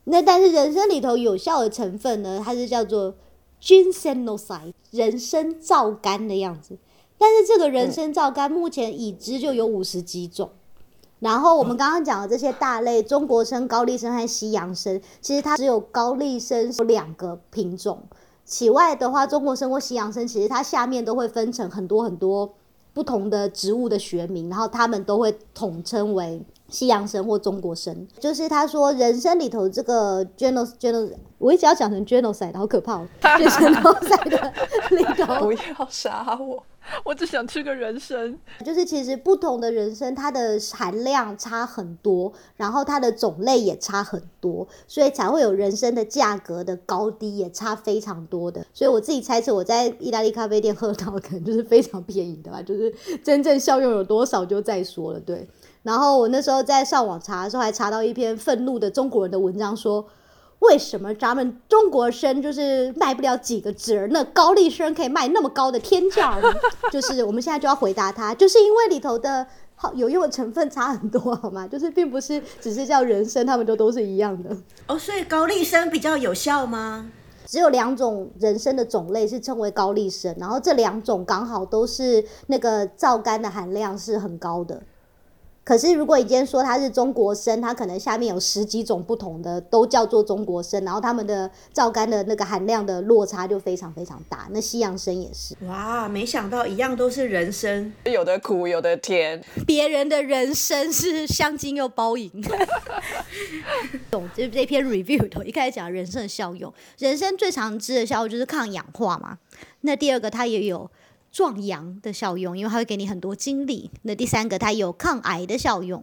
那但是人参里头有效的成分呢，它是叫做人参皂苷的样子。但是这个人参皂苷目前已知就有五十几种。然后我们刚刚讲的这些大类，中国参、高丽参和西洋参，其实它只有高丽参有两个品种。其外的话，中国参或西洋参，其实它下面都会分成很多很多不同的植物的学名，然后它们都会统称为西洋参或中国参。就是他说人生里头这个 genos genos，我一直要讲成 genocide，好可怕哦，genocide 的 里头不要杀我！我只想吃个人参。就是其实不同的人参，它的含量差很多，然后它的种类也差很多，所以才会有人参的价格的高低也差非常多的。所以我自己猜测，我在意大利咖啡店喝到可能就是非常便宜的吧，就是真正效用有多少就再说了。对，然后我那时候在上网查的时候，还查到一篇愤怒的中国人的文章说。为什么咱们中国参就是卖不了几个值儿，那高丽参可以卖那么高的天价呢？就是我们现在就要回答他，就是因为里头的好有用的成分差很多，好吗？就是并不是只是叫人参，他们都都是一样的。哦，所以高丽参比较有效吗？只有两种人参的种类是称为高丽参，然后这两种刚好都是那个皂苷的含量是很高的。可是如果你今天说它是中国参，它可能下面有十几种不同的都叫做中国参，然后它们的皂苷的那个含量的落差就非常非常大。那西洋参也是，哇，没想到一样都是人参，有的苦，有的甜，别人的人参是香精又包银。懂，就是这篇 review 里头一开始讲人参的效用，人参最常知的效用就是抗氧化嘛。那第二个它也有壮阳的效用，因为它会给你很多精力。那第三个它有抗癌的效用。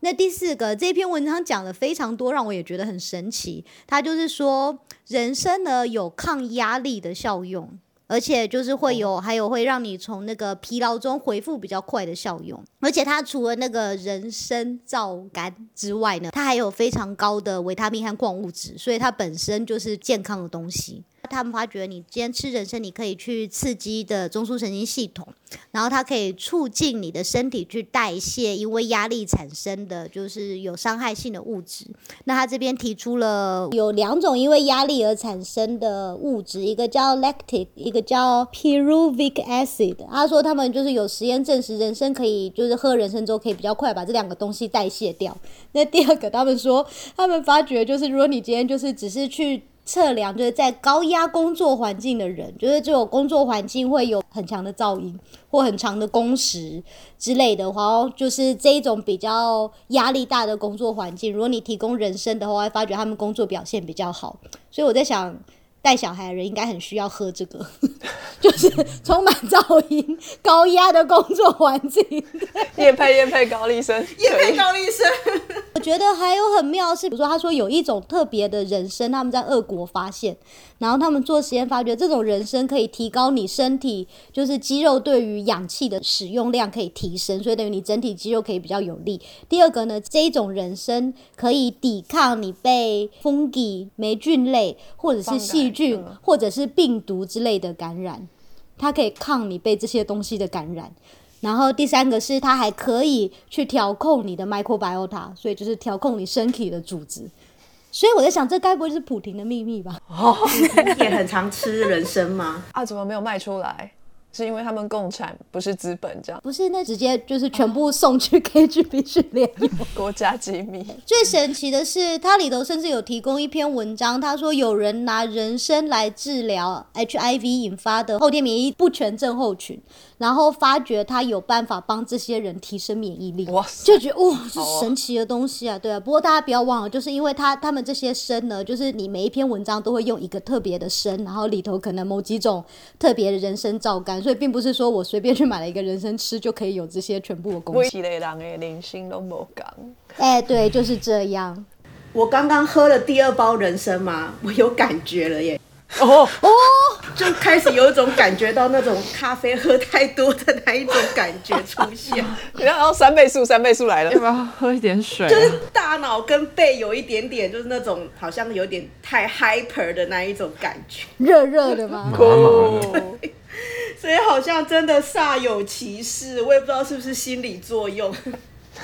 那第四个这篇文章讲了非常多，让我也觉得很神奇。它就是说人参呢有抗压力的效用。而且就是会有，还有会让你从那个疲劳中恢复比较快的效用。而且它除了那个人参皂苷之外呢，它还有非常高的维他命和矿物质，所以它本身就是健康的东西。他们发觉你今天吃人参，你可以去刺激的中枢神经系统，然后它可以促进你的身体去代谢因为压力产生的就是有伤害性的物质。那他这边提出了有两种因为压力而产生的物质，一个叫 lactic，一个叫 pyruvic acid。他说他们就是有实验证实人参可以就是喝人参粥可以比较快把这两个东西代谢掉。那第二个，他们说他们发觉就是如果你今天就是只是去测量就是在高压工作环境的人，就是这种工作环境会有很强的噪音或很长的工时之类的话，就是这一种比较压力大的工作环境，如果你提供人声的话，会发觉他们工作表现比较好。所以我在想，带小孩的人应该很需要喝这个，就是充满噪音、高压的工作环境。夜配夜配高丽参，夜配高丽参。我觉得还有很妙是，比如说他说有一种特别的人参，他们在俄国发现，然后他们做实验发觉，这种人参可以提高你身体就是肌肉对于氧气的使用量可以提升，所以等于你整体肌肉可以比较有力。第二个呢，这一种人参可以抵抗你被 fungi 霉菌类或者是细菌嗯或者是病毒之类的感染，它可以抗你被这些东西的感染。然后第三个是它还可以去调控你的 microbiota，所以就是调控你身体的组织。所以我在想，这该不会是普廷的秘密吧？你 也很常吃人参吗？啊，怎么没有卖出来？是因为他们共产，不是资本这样，不是，那直接就是全部送去 KGB 训练用。国家机密。最神奇的是，它里头甚至有提供一篇文章，他说有人拿人参来治疗 HIV 引发的后天免疫不全症候群，然后发觉他有办法帮这些人提升免疫力。哇塞就觉得哇，是好哦神奇的东西啊，对啊。不过大家不要忘了，就是因为他他们这些参呢，就是你每一篇文章都会用一个特别的参，然后里头可能某几种特别的人参皂苷，所以并不是说我随便去买了一个人参吃就可以有这些全部的功效。每一个人的人生都无讲，哎，对，就是这样。我刚刚喝了第二包人参嘛，我有感觉了耶。哦哦，就开始有一种感觉到那种咖啡喝太多的那一种感觉出现，然后三倍速，三倍速来了要。不要喝一点水、啊？就是大脑跟背有一点点，就是那种好像有点太 hyper 的那一种感觉，热热的吗？麻麻的。所以好像真的煞有其事，我也不知道是不是心理作用。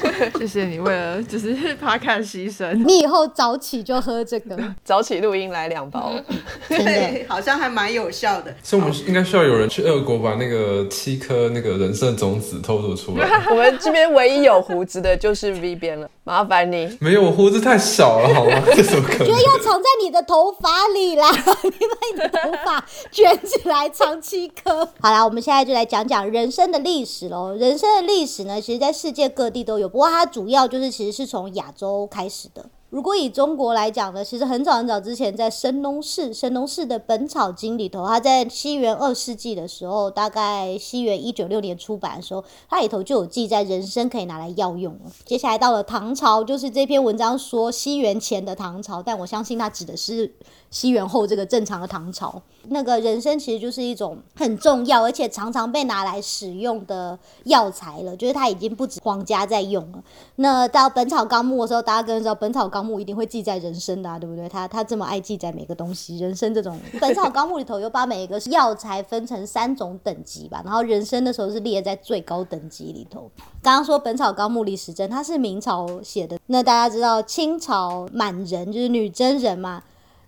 谢谢你为了就是 podcast 牺牲。你以后早起就喝这个，早起录音来两包，对，好像还蛮有效的。所以我们应该需要有人去俄国把那个七颗那个人参种子偷渡出来。我们这边唯一有胡子的就是 V 边了，麻烦你。没有，我胡子太少了，好吗？这怎么可能觉得？要藏在你的头发里啦，你把你的头发卷起来藏七颗。好啦，我们现在就来讲讲人生的历史喽。人生的历史呢，其实在世界各地都有，不过它主要就是其实是从亚洲开始的。如果以中国来讲呢，其实很早很早之前，在神农氏神农氏的《本草经》里头，它在西元二世纪的时候，大概西元一九六年出版的时候，它里头就有记载人参可以拿来药用了。接下来到了唐朝，就是这篇文章说西元前的唐朝，但我相信它指的是西元后这个正常的唐朝。那个人参其实就是一种很重要，而且常常被拿来使用的药材了，就是它已经不止皇家在用了。那到《本草纲目》的时候，大家跟知道《本草纲目》一定会记载人参的、啊，对不对？它它这么爱记载每个东西，人参这种《本草纲目》里头有把每一个药材分成三种等级吧，然后人参的时候是列在最高等级里头。刚刚说《本草纲目》李时珍，他是明朝写的，那大家知道清朝满人就是女真人嘛。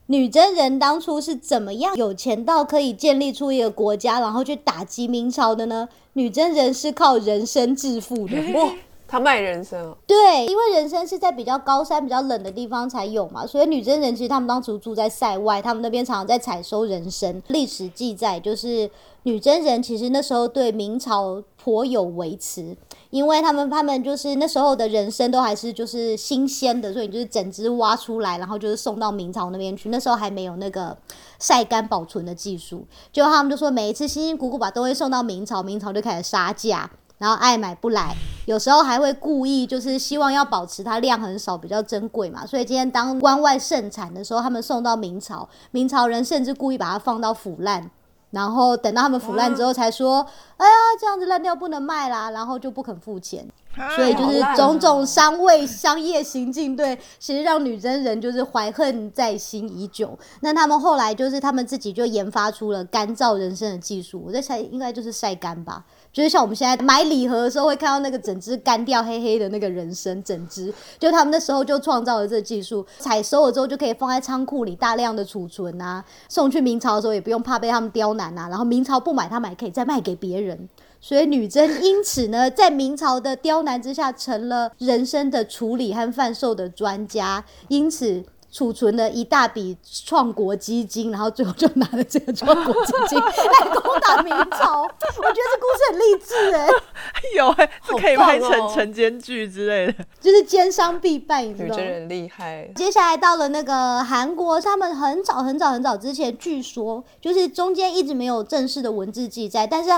女真人当初是怎么样有钱到可以建立出一个国家，然后去打击明朝的呢？女真人是靠人参致富的。他卖人参哦，对，因为人参是在比较高山、比较冷的地方才有嘛，所以女真人其实他们当初住在塞外，他们那边常常在采收人参。历史记载就是女真人其实那时候对明朝颇有维持，因为他们他们就是那时候的人参都还是就是新鲜的，所以你就是整只挖出来，然后就是送到明朝那边去。那时候还没有那个晒干保存的技术，就他们就说每一次辛辛苦苦把东西送到明朝，明朝就开始杀价。然后爱买不来，有时候还会故意就是希望要保持它量很少，比较珍贵嘛。所以今天当关外盛产的时候，他们送到明朝，明朝人甚至故意把它放到腐烂，然后等到他们腐烂之后才说，哎呀这样子烂掉不能卖啦，然后就不肯付钱。所以就是种种商位商业行径，对，其实让女真人就是怀恨在心已久。那他们后来就是他们自己就研发出了干燥人参的技术，我在猜应该就是晒干吧。就是像我们现在买礼盒的时候，会看到那个整只干掉黑黑的那个人参，整只，就他们那时候就创造了这技术，采收了之后就可以放在仓库里大量的储存啊，送去明朝的时候也不用怕被他们刁难啊，然后明朝不买他们还可以再卖给别人。所以女真因此呢，在明朝的刁难之下，成了人参的处理和贩售的专家，因此储存了一大笔创国基金，然后最后就拿了这个创国基金 来攻打明朝。我觉得这故事很励志哎，有哎、这可以拍成晨间剧之类的。就是奸商必败，你知道吗女真？人厉害。接下来到了那个韩国，他们很早很早很早之前，据说就是中间一直没有正式的文字记载，但是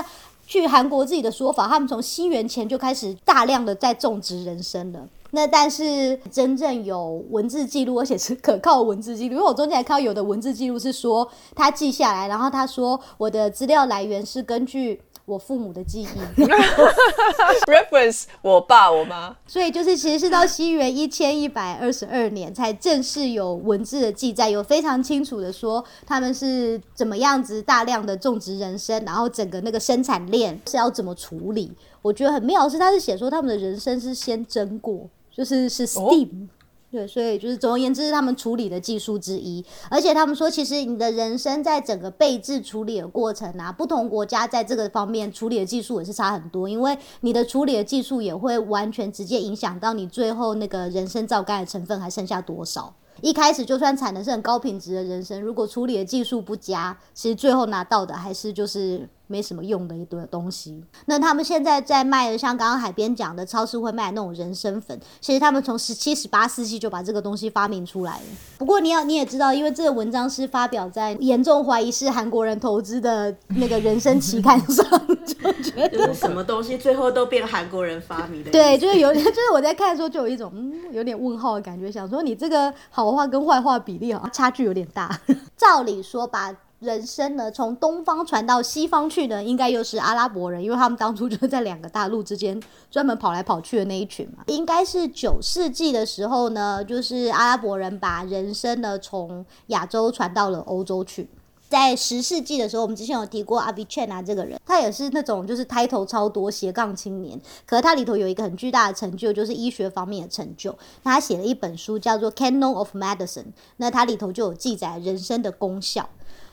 据韩国自己的说法，他们从西元前就开始大量的在种植人参了。那但是真正有文字记录，而且是可靠文字记录，因为我中间还看到有的文字记录是说他记下来，然后他说我的资料来源是根据我父母的记忆，reference 我爸我妈，所以就是其实是到西元一千一百二十二年才正式有文字的记载，有非常清楚的说他们是怎么样子大量的种植人参，然后整个那个生产链是要怎么处理。我觉得很妙是，他是写说他们的人参是先蒸过，就是是 steam。对，所以就是总而言之，是他们处理的技术之一。而且他们说，其实你的人参在整个备制处理的过程啊，不同国家在这个方面处理的技术也是差很多，因为你的处理的技术也会完全直接影响到你最后那个人参皂苷的成分还剩下多少。一开始就算产的是很高品质的人参，如果处理的技术不佳，其实最后拿到的还是就是没什么用的一堆东西。那他们现在在卖的，像刚刚海边讲的，超市会卖那种人参粉，其实他们从十七、十八世纪就把这个东西发明出来了。不过你要你也知道，因为这个文章是发表在严重怀疑是韩国人投资的那个人参期刊上，就觉得就是什么东西最后都变韩国人发明的。对，就是有，就是我在看的时候就有一种嗯，有点问号的感觉，想说你这个好话跟坏话比例啊差距有点大。照理说，把人参呢，从东方传到西方去呢，应该又是阿拉伯人，因为他们当初就是在两个大陆之间专门跑来跑去的那一群嘛。应该是九世纪的时候呢，就是阿拉伯人把人参呢从亚洲传到了欧洲去。在十世纪的时候，我们之前有提过阿比切纳这个人，他也是那种就是抬头超多斜杠青年，可是他里头有一个很巨大的成就，就是医学方面的成就。他写了一本书叫做《Canon of Medicine》，那它里头就有记载人参的功效。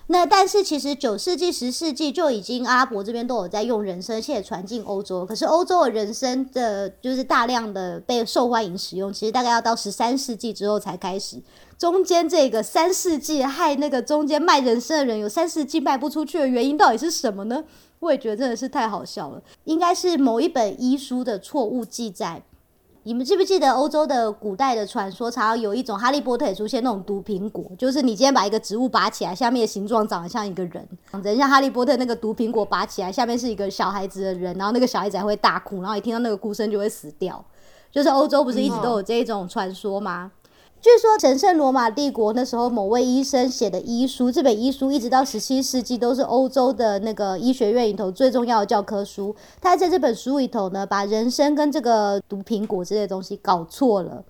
那但是其实九世纪、十世纪就已经阿拉伯这边都有在用人参，现在传进欧洲。可是欧洲的人参的，就是大量的被受欢迎使用，其实大概要到十三世纪之后才开始。中间这个三世纪害那个中间卖人参的人有三世纪卖不出去的原因到底是什么呢？我也觉得真的是太好笑了，应该是某一本医书的错误记载。你们记不记得欧洲的古代的传说，常常有一种哈利波特也出现那种毒苹果，就是你今天把一个植物拔起来，下面的形状长得像一个人，长得像哈利波特那个毒苹果拔起来，下面是一个小孩子的人，然后那个小孩子还会大哭，然后一听到那个哭声就会死掉。就是欧洲不是一直都有这一种传说吗？据说神圣罗马帝国那时候某位医生写的医书，这本医书一直到十七世纪都是欧洲的那个医学院里头最重要的教科书。他在这本书里头呢，把人参跟这个毒苹果之类的东西搞错了。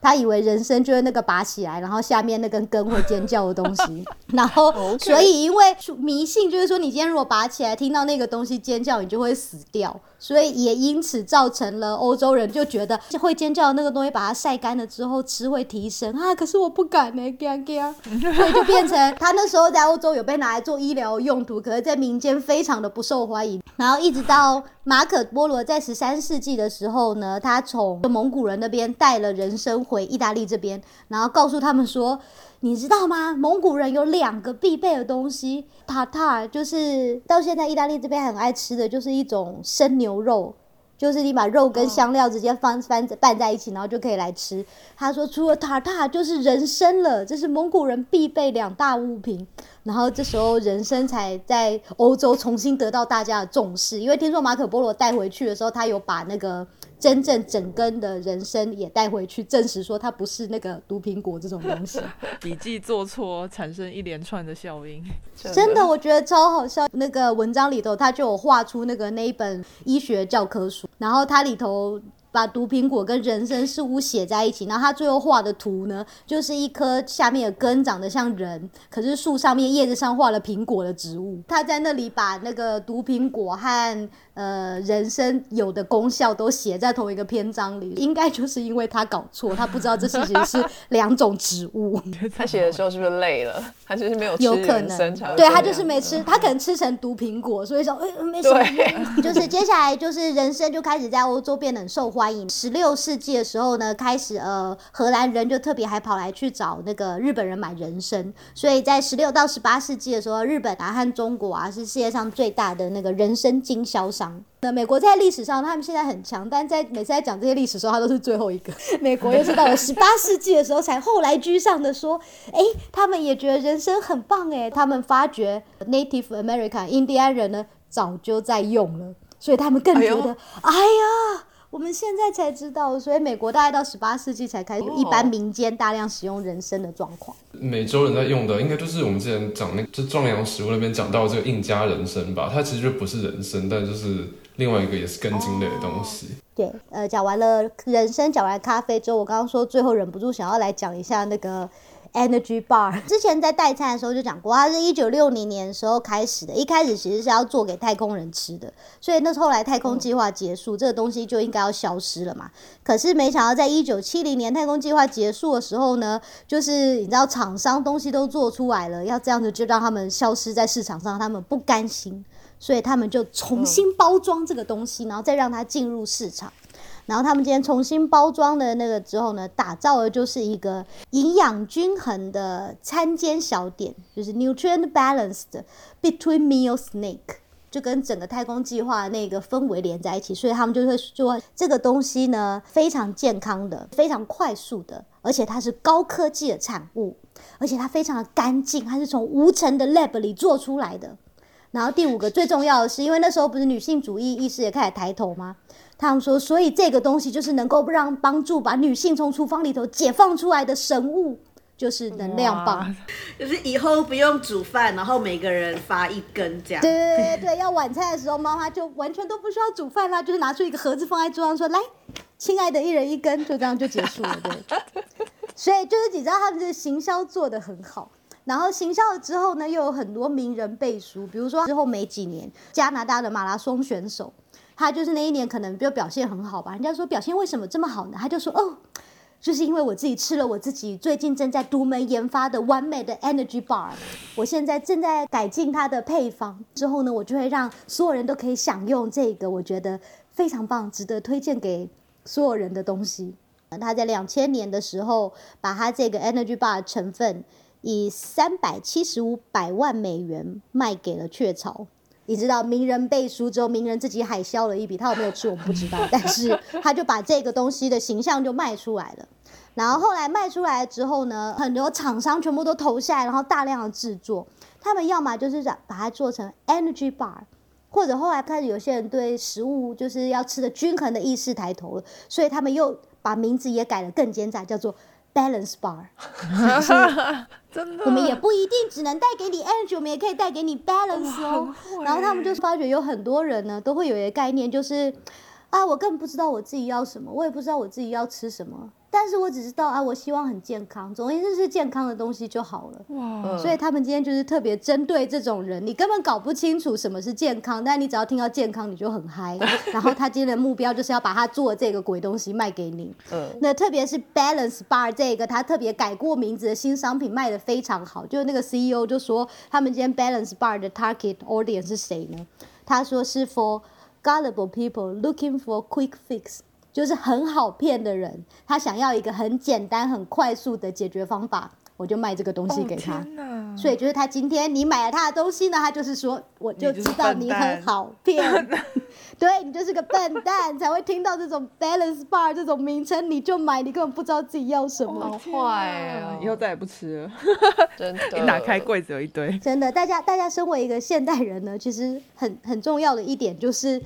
他以为人参就是那个拔起来，然后下面那根根会尖叫的东西，然后所以因为迷信就是说，你今天如果拔起来听到那个东西尖叫，你就会死掉。所以也因此造成了欧洲人就觉得会尖叫的那个东西，把它晒干了之后吃会提神啊。可是我不敢呢，干干，所以 就变成他那时候在欧洲有被拿来做医疗用途，可是在民间非常的不受欢迎。然后一直到马可波罗在十三世纪的时候呢，他从蒙古人那边带了人参回意大利这边，然后告诉他们说。你知道吗？蒙古人有两个必备的东西，塔塔就是到现在意大利这边很爱吃的就是一种生牛肉，就是你把肉跟香料直接放翻拌在一起，然后就可以来吃。他说除了塔塔就是人参了，这是蒙古人必备两大物品。然后这时候人参才在欧洲重新得到大家的重视，因为听说马可波罗带回去的时候，他有把那个。真正整根的人参也带回去，证实说它不是那个毒苹果这种东西。笔记做错，产生一连串的效应。真的，我觉得超好笑。那个文章里头，他就有画出那个那一本医学教科书，然后它里头。把毒苹果跟人参似乎写在一起，然后他最后画的图呢，就是一棵下面的根长得像人，可是树上面叶子上画了苹果的植物。他在那里把那个毒苹果和呃人参有的功效都写在同一个篇章里，应该就是因为他搞错，他不知道这其实是两种植物。他写的时候是不是累了？他就是没有有可能，对他就是没吃，他可能吃成毒苹果，所以说哎没什么。就是接下来就是人参就开始在欧洲变得很受。欢迎十六世纪的时候呢，开始呃，荷兰人就特别还跑来去找那个日本人买人参，所以在十六到十八世纪的时候，日本啊和中国啊是世界上最大的那个人参经销商。那美国在历史上他们现在很强，但在每次在讲这些历史时候，他都是最后一个。美国又是到了十八世纪的时候才后来居上的，说哎，他们也觉得人生很棒哎，他们发觉 Native American 印第安人呢早就在用了，所以他们更觉得哎呀。我们现在才知道，所以美国大概到十八世纪才开始一般民间大量使用人参的状况。美洲人在用的，应该就是我们之前讲那就壮阳食物那边讲到这个印加人参吧，它其实就不是人参，但就是另外一个也是根茎类的东西。对，呃，讲完了人参，讲完咖啡之后，我刚刚说最后忍不住想要来讲一下那个。Energy Bar 之前在代餐的时候就讲过，它是一九六零年的时候开始的，一开始其实是要做给太空人吃的，所以那后来太空计划结束，这个东西就应该要消失了嘛。可是没想到在一九七零年太空计划结束的时候呢，就是你知道厂商东西都做出来了，要这样子就让他们消失在市场上，他们不甘心，所以他们就重新包装这个东西，然后再让它进入市场。然后他们今天重新包装的那个之后呢，打造的就是一个营养均衡的餐间小点，就是 nutrient balanced between meal snake，就跟整个太空计划那个氛围连在一起，所以他们就会说这个东西呢非常健康的，非常快速的，而且它是高科技的产物，而且它非常的干净，它是从无尘的 lab 里做出来的。然后第五个最重要的是，因为那时候不是女性主义意识也开始抬头吗？他们说，所以这个东西就是能够让帮助把女性从厨房里头解放出来的神物，就是能量棒。就是以后不用煮饭，然后每个人发一根这样。对对对对，要晚餐的时候，妈妈就完全都不需要煮饭啦，就是拿出一个盒子放在桌上，说：“来，亲爱的，一人一根。”就这样就结束了。对，所以就是你知道他们这个行销做的很好。然后行销了之后呢，又有很多名人背书，比如说之后没几年，加拿大的马拉松选手，他就是那一年可能就表现很好吧，人家说表现为什么这么好呢？他就说：“哦。”就是因为我自己吃了我自己最近正在独门研发的完美的 Energy Bar，我现在正在改进它的配方，之后呢，我就会让所有人都可以享用这个我觉得非常棒、值得推荐给所有人的东西。他在两千年的时候，把他这个 Energy Bar 成分以三百七十五百万美元卖给了雀巢。你知道名人背书之后，名人自己海销了一笔，他有没有吃我们不知道，但是他就把这个东西的形象就卖出来了。然后后来卖出来之后呢，很多厂商全部都投下来，然后大量的制作。他们要么就是把它做成 energy bar，或者后来开始有些人对食物就是要吃的均衡的意识抬头了，所以他们又把名字也改了更奸诈，叫做 balance bar。真的，我们也不一定只能带给你 energy，我们也可以带给你 balance 哦。然后他们就发觉有很多人呢，都会有一个概念，就是啊，我根本不知道我自己要什么，我也不知道我自己要吃什么，但是我只知道啊，我希望很健康，总而言之是健康的东西就好了。哇，所以他们今天就是特别针对这种人，你根本搞不清楚什么是健康，但你只要听到健康，你就很嗨。然后他今天的目标就是要把他做的这个鬼东西卖给你。嗯，那特别是 Balance Bar 这个，他特别改过名字的新商品卖的非常好。就那个 CEO 就说，他们今天 Balance Bar 的 Target Audience 是谁呢？他说是 For gullible people looking for quick fix，就是很好骗的人，他想要一个很简单、很快速的解决方法，我就卖这个东西给他。哦！所以就是他今天你买了他的东西呢，他就是说，我就知道你很好骗，对你就是个笨蛋，才会听到这种 balance bar 这种名称你就买，你根本不知道自己要什么。好坏啊，以后再也不吃了。真的，一打开柜子有一堆。真的，大家大家身为一个现代人呢，其实很很重要的一点就是。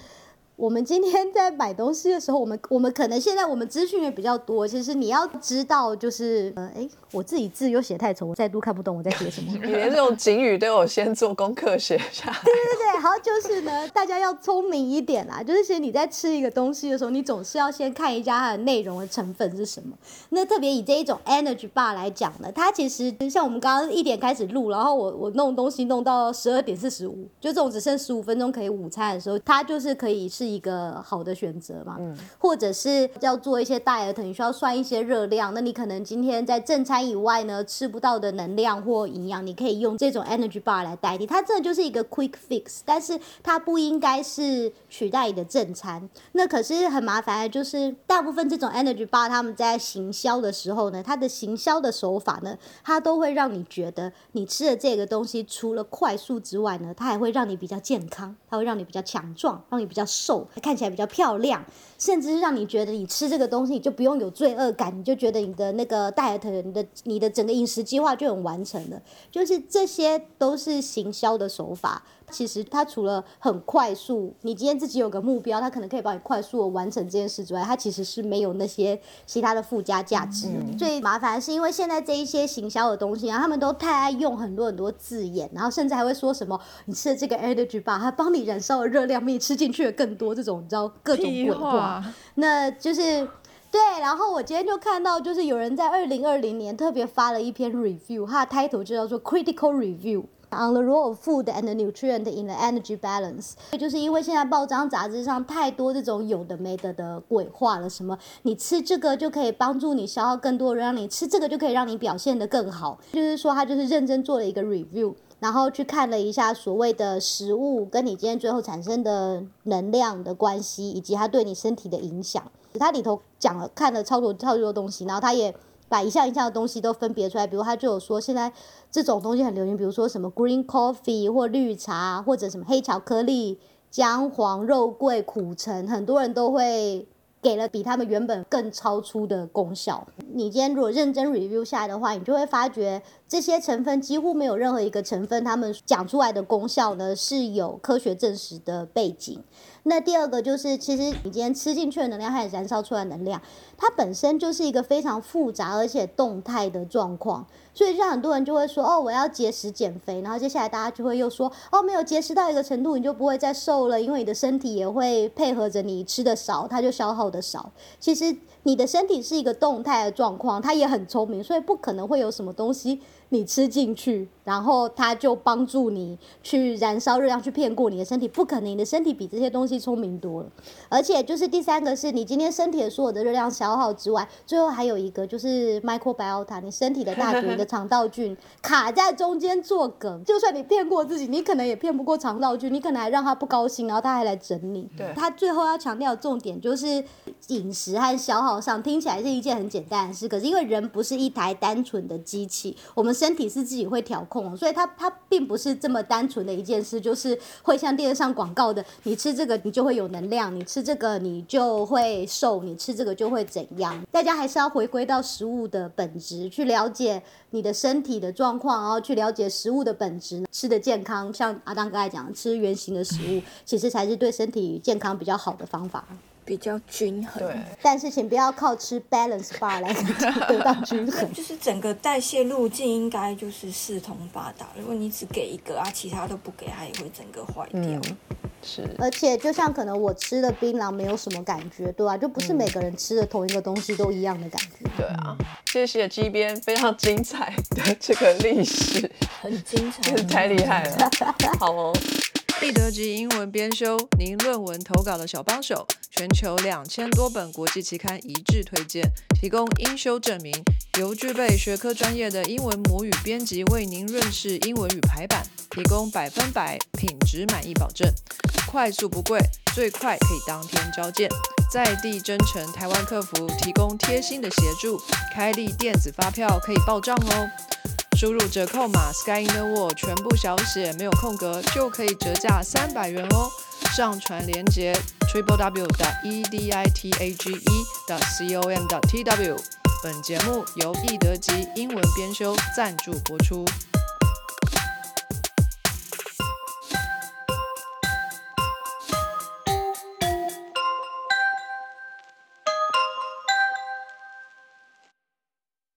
我们今天在买东西的时候，我们我们可能现在我们资讯也比较多，其实你要知道，就是呃，哎，我自己字又写太丑，我再度看不懂我在写什么。你连这种警语都有先做功课写下来。对对，好，就是呢，大家要聪明一点啦。就是其实你在吃一个东西的时候，你总是要先看一下它的内容的成分是什么。那特别以这一种 energy bar 来讲呢，它其实像我们刚刚一点开始录，然后我我弄东西弄到十二点四十五，就这种只剩十五分钟可以午餐的时候，它就是可以是一个好的选择嘛。嗯或者是要做一些 diet，你需要算一些热量，那你可能今天在正餐以外呢吃不到的能量或营养，你可以用这种 energy bar 来代替。它真的就是一个 quick fix，但是它不应该是取代你的正餐。那可是很麻烦的，就是大部分这种 energy bar 他们在行销的时候呢，它的行销的手法呢，它都会让你觉得你吃的这个东西除了快速之外呢，它还会让你比较健康，它会让你比较强壮，让你比较瘦，看起来比较漂亮。甚至是让你觉得你吃这个东西你就不用有罪恶感，你就觉得你的那个 diet，你的你的整个饮食计划就很完成了。就是这些都是行销的手法。其实它除了很快速，你今天自己有个目标，它可能可以帮你快速的完成这件事之外，它其实是没有那些其他的附加价值的。最麻烦是因为现在这一些行销的东西啊，他们都太爱用很多很多字眼，然后甚至还会说什么你吃了这个 energy bar，它帮你燃烧的热量比你吃进去的更多，这种你知道各种屁鬼话。话，那就是对，然后我今天就看到，就是有人在二零二零年特别发了一篇 review，它的 title 就叫做 Critical Review。On the role of food and the nutrient in the energy balance，就是因为现在报章杂志上太多这种有的没的的鬼话了，什么你吃这个就可以帮助你消耗更多，让你吃这个就可以让你表现得更好，就是说他就是认真做了一个 review，然后去看了一下所谓的食物跟你今天最后产生的能量的关系，以及它对你身体的影响。它里头讲了看了超多超多东西，然后他也把一项一项的东西都分别出来，比如他就有说现在这种东西很流行，比如说什么 green coffee 或绿茶，或者什么黑巧克力、姜黄、肉桂、苦橙，很多人都会。给了比他们原本更超出的功效。你今天如果认真 review 下来的话，你就会发觉这些成分几乎没有任何一个成分，他们讲出来的功效呢是有科学证实的背景。那第二个就是，其实你今天吃进去的能量还有燃烧出来能量，它本身就是一个非常复杂而且动态的状况。所以，像很多人就会说，哦，我要节食减肥，然后接下来大家就会又说，哦，没有节食到一个程度，你就不会再瘦了，因为你的身体也会配合着你吃的少，它就消耗的少。其实你的身体是一个动态的状况，它也很聪明，所以不可能会有什么东西你吃进去，然后它就帮助你去燃烧热量，去骗过你的身体，不可能，你的身体比这些东西聪明多了。而且就是第三个是你今天身体的所有的热量消耗之外，最后还有一个就是 microbiota，你身体的大菌、你的肠道菌卡在中间做梗。就算你骗过自己，你可能也骗不过肠道菌，你可能还让他不高兴，然后他还来整你。对他最后要强调的重点就是饮食和消耗上听起来是一件很简单的事，可是因为人不是一台单纯的机器，我们身体是自己会调控，所以它它并不是这么单纯的一件事，就是会像电视上广告的，你吃这个你就会有能量，你吃这个你就会瘦，你吃这个就会怎样。大家还是要回归到食物的本质，去了解你的身体的状况，然后去了解食物的本质，吃的健康。像阿当刚才讲，吃原形的食物，其实才是对身体健康比较好的方法。比较均衡。对，但是请不要靠吃 balance bar 来得到均衡。就是整个代谢路径应该就是四通八达。如果你只给一个啊，其他都不给，它也会整个坏掉。嗯，是，而且就像可能我吃的槟榔没有什么感觉，对吧、就不是每个人吃的同一个东西都一样的感觉。对啊。谢谢鸡边非常精彩的这个历史，很精彩真是 太厉害了。好哦。立德级英文编修，您论文投稿的小帮手，全球两千多本国际期刊一致推荐，提供英修证明，由具备学科专业的英文母语编辑为您润饰英文与排版，提供百分百品质满意保证，快速不贵，最快可以当天交件，在地真诚台湾客服提供贴心的协助，开立电子发票可以报账哦。输入折扣码 Sky in the World 全部小写没有空格，就可以折价三百元哦。上传链接 triple w 的 e d i t a g e 的 c o m 的 t w。本节目由易德吉英文编修赞助播出。